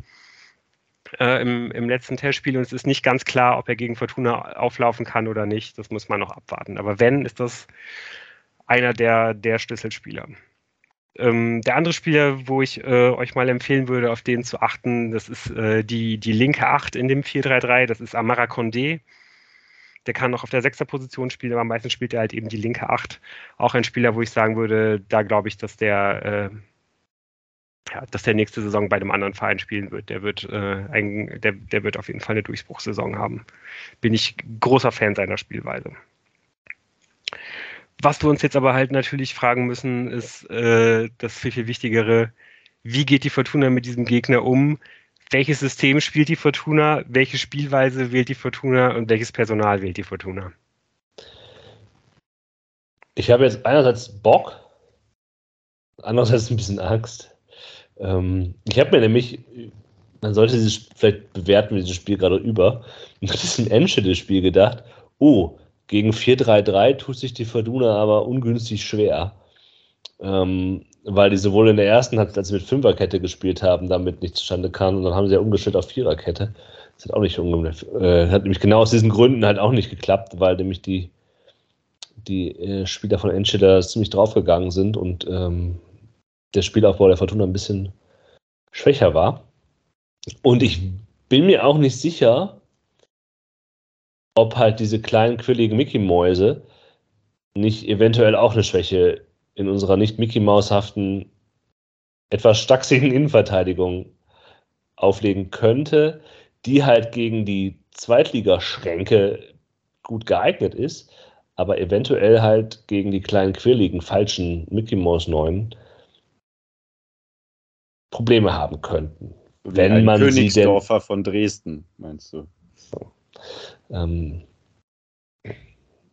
äh, im, im letzten Testspiel und es ist nicht ganz klar, ob er gegen Fortuna auflaufen kann oder nicht. Das muss man noch abwarten. Aber wenn, ist das einer der, der Schlüsselspieler. Ähm, der andere Spieler, wo ich äh, euch mal empfehlen würde, auf den zu achten, das ist äh, die, die linke Acht in dem 4-3-3, das ist Amara Condé der kann noch auf der sechster Position spielen, aber meistens spielt er halt eben die linke Acht. Auch ein Spieler, wo ich sagen würde, da glaube ich, dass der, äh, ja, dass der nächste Saison bei einem anderen Verein spielen wird. Der wird, äh, ein, der, der wird auf jeden Fall eine Durchbruchssaison haben. Bin ich großer Fan seiner Spielweise. Was wir uns jetzt aber halt natürlich fragen müssen, ist äh, das viel, viel Wichtigere. Wie geht die Fortuna mit diesem Gegner um? Welches System spielt die Fortuna, welche Spielweise wählt die Fortuna und welches Personal wählt die Fortuna? Ich habe jetzt einerseits Bock, andererseits ein bisschen Angst. Ähm, ich habe mir nämlich, man sollte dieses vielleicht bewerten, dieses Spiel gerade über, nach diesem Enschede-Spiel gedacht, oh, gegen 4-3-3 tut sich die Verduna aber ungünstig schwer. Ähm, weil die sowohl in der ersten Halbzeit, als sie mit Fünferkette gespielt haben, damit nicht zustande kam. Und dann haben sie ja umgestellt auf Viererkette. Das hat auch nicht äh, hat nämlich genau aus diesen Gründen halt auch nicht geklappt, weil nämlich die, die äh, Spieler von Enschede ziemlich draufgegangen sind und ähm, der Spielaufbau der Fortuna ein bisschen schwächer war. Und ich bin mir auch nicht sicher, ob halt diese kleinen, quilligen Mickey-Mäuse nicht eventuell auch eine Schwäche in unserer nicht Mickey Maushaften etwas stachsigen Innenverteidigung auflegen könnte, die halt gegen die Zweitligaschränke gut geeignet ist, aber eventuell halt gegen die kleinen quirligen falschen Mickey Mouse 9 Probleme haben könnten. Wie wenn man Königsdorfer sie denn, von Dresden, meinst du? So. Ähm,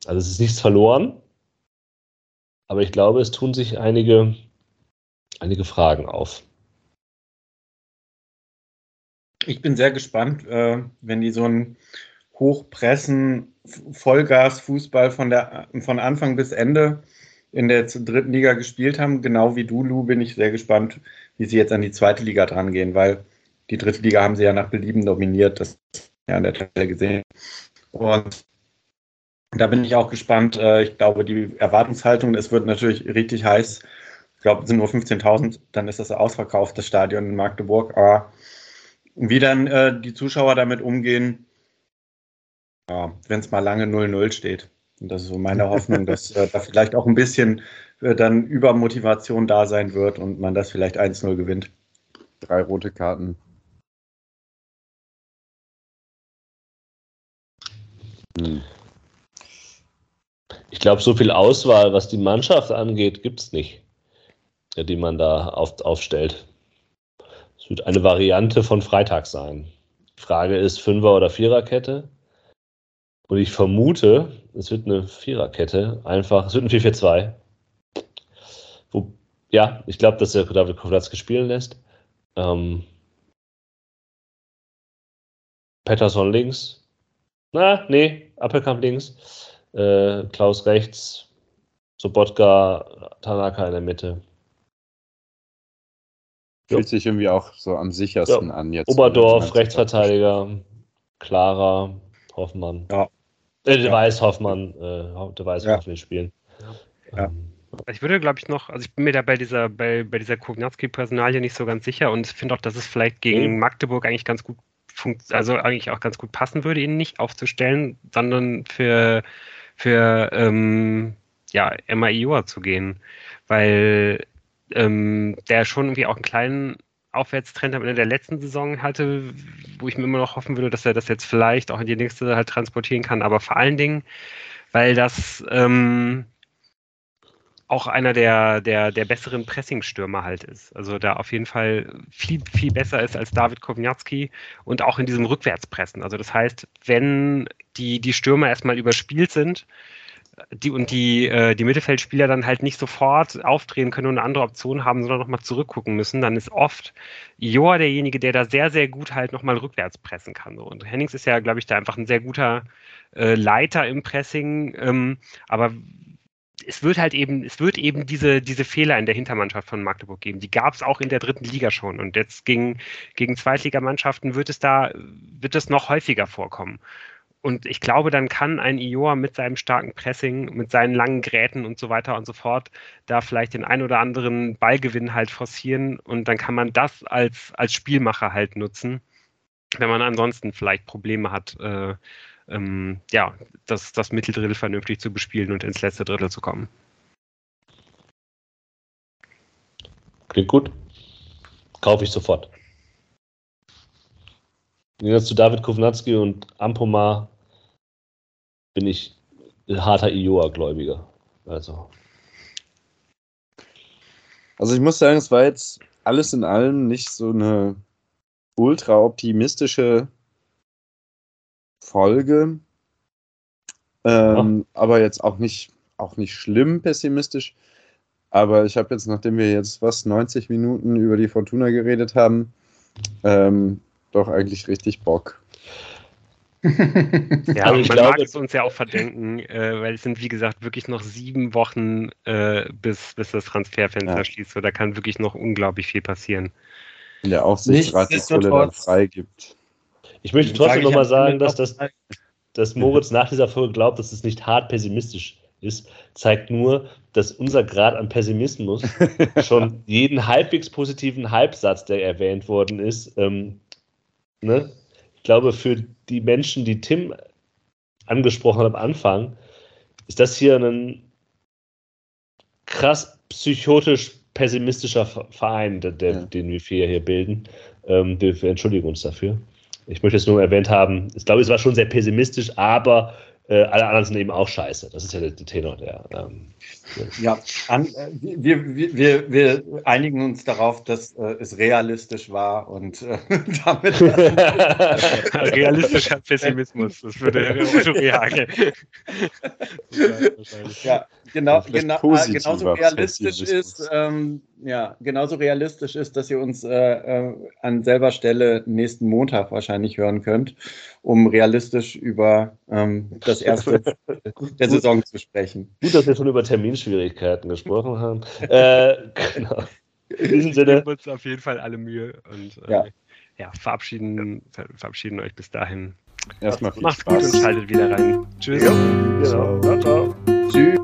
also es ist nichts verloren, aber ich glaube, es tun sich einige, einige Fragen auf. Ich bin sehr gespannt, äh, wenn die so ein Hochpressen, Vollgas-Fußball von, von Anfang bis Ende in der dritten Liga gespielt haben. Genau wie du, Lu, bin ich sehr gespannt, wie sie jetzt an die zweite Liga dran gehen, weil die dritte Liga haben sie ja nach Belieben dominiert. Das ja an der Tabelle gesehen. Und da bin ich auch gespannt. Äh, ich glaube, die Erwartungshaltung, es wird natürlich richtig heiß. Ich glaube, es sind nur 15.000, dann ist das ausverkauft, das Stadion in Magdeburg. Aber wie dann äh, die Zuschauer damit umgehen, wenn es mal lange 0-0 steht. Und das ist so meine Hoffnung, dass äh, da vielleicht auch ein bisschen dann Übermotivation da sein wird und man das vielleicht 1-0 gewinnt. Drei rote Karten. Hm. Ich glaube, so viel Auswahl, was die Mannschaft angeht, gibt es nicht, die man da auf, aufstellt. Es wird eine Variante von Freitag sein. Die Frage ist Fünfer- oder Viererkette. Und ich vermute, es wird eine Viererkette. Einfach, es wird ein 4-4-2. Ja, ich glaube, dass der David Kowalski spielen lässt. Ähm, Pettersson links. Na, nee, Appelkamp links äh, Klaus rechts, Sobotka, Tanaka in der Mitte. Fühlt sich irgendwie auch so am sichersten ja. an jetzt. Oberdorf, Rechtsverteidiger, Clara, Hoffmann. Ja. Äh, der ja. weiß Hoffmann, äh, der weiß, ja. Hoffmann spielen. Ja. Ähm, ich würde, glaube ich, noch, also ich bin mir da bei dieser, bei, bei dieser Kognatski-Personalie nicht so ganz sicher und finde auch, dass es vielleicht gegen mhm. Magdeburg eigentlich ganz gut also eigentlich auch ganz gut passen würde, ihn nicht aufzustellen, sondern für für ähm, ja, Emma Ioa zu gehen, weil ähm, der schon irgendwie auch einen kleinen Aufwärtstrend am Ende der letzten Saison hatte, wo ich mir immer noch hoffen würde, dass er das jetzt vielleicht auch in die nächste halt transportieren kann, aber vor allen Dingen, weil das ähm, auch einer der, der, der besseren Pressingstürmer halt ist. Also da auf jeden Fall viel, viel besser ist als David Kovnatski und auch in diesem Rückwärtspressen. Also das heißt, wenn die, die Stürmer erstmal überspielt sind, die und die, äh, die Mittelfeldspieler dann halt nicht sofort aufdrehen können und eine andere Option haben, sondern nochmal zurückgucken müssen, dann ist oft Joa derjenige, der da sehr, sehr gut halt nochmal rückwärts pressen kann. So. Und Hennings ist ja, glaube ich, da einfach ein sehr guter äh, Leiter im Pressing, ähm, aber es wird halt eben, es wird eben diese, diese Fehler in der Hintermannschaft von Magdeburg geben. Die gab es auch in der dritten Liga schon. Und jetzt gegen, gegen Zweitligamannschaften wird es da, wird es noch häufiger vorkommen. Und ich glaube, dann kann ein Ioa mit seinem starken Pressing, mit seinen langen Gräten und so weiter und so fort, da vielleicht den ein oder anderen Ballgewinn halt forcieren. Und dann kann man das als, als Spielmacher halt nutzen, wenn man ansonsten vielleicht Probleme hat, äh, ähm, ja, das, das Mitteldrittel vernünftig zu bespielen und ins letzte Drittel zu kommen. Klingt gut. Kaufe ich sofort. Jetzt zu David Kovnatski und Ampomar bin ich harter Ioa-Gläubiger. Also. Also ich muss sagen, es war jetzt alles in allem nicht so eine ultra optimistische Folge. Ähm, ja. Aber jetzt auch nicht, auch nicht schlimm pessimistisch. Aber ich habe jetzt, nachdem wir jetzt was 90 Minuten über die Fortuna geredet haben, ähm, doch eigentlich richtig Bock. <laughs> Ja, Also und ich man glaube- mag es uns ja auch verdenken, äh, weil es sind, wie gesagt, wirklich noch sieben Wochen, äh, bis, bis das Transferfenster Ja. schließt. So, da kann wirklich noch unglaublich viel passieren. Wenn der Aufsichtsrat die Kohle dann freigibt. Ich möchte trotzdem nochmal sagen, dass, das, dass Moritz nach dieser Folge glaubt, dass es nicht hart pessimistisch ist, zeigt nur, dass unser Grad an Pessimismus <laughs> schon jeden halbwegs positiven Halbsatz, der erwähnt worden ist, ähm, ne? ich glaube, für die Menschen, die Tim angesprochen hat am Anfang, ist das hier ein krass psychotisch pessimistischer Ver- Verein, der, Ja. den wir vier hier bilden. Ähm, wir entschuldigen uns dafür. Ich möchte es nur erwähnt haben, ich glaube, es war schon sehr pessimistisch, aber äh, alle anderen sind eben auch scheiße. Das ist ja der, der Tenor der. Ähm, Ja, an, äh, wir, wir, wir, wir einigen uns darauf, dass äh, es realistisch war und äh, <laughs> damit. <laughs> Realistischer Pessimismus, das würde Otto Rehagel. <laughs> ja, genau, genau, genauso realistisch ist, ähm, ja, genauso realistisch ist, dass ihr uns äh, äh, an selber Stelle nächsten Montag wahrscheinlich hören könnt, um realistisch über ähm, das erste <laughs> der Saison zu sprechen. gut, dass wir schon über Terminschwierigkeiten gesprochen haben. Äh, genau. In diesem Wir Sinne, geben uns auf jeden Fall alle Mühe und äh, Ja. ja. verabschieden, ver verabschieden eucht bis dahin. Erstmal viel Macht's gut Spaß. und schaltet wieder rein. Tschüss. genau. Ciao, ciao. Tschüss.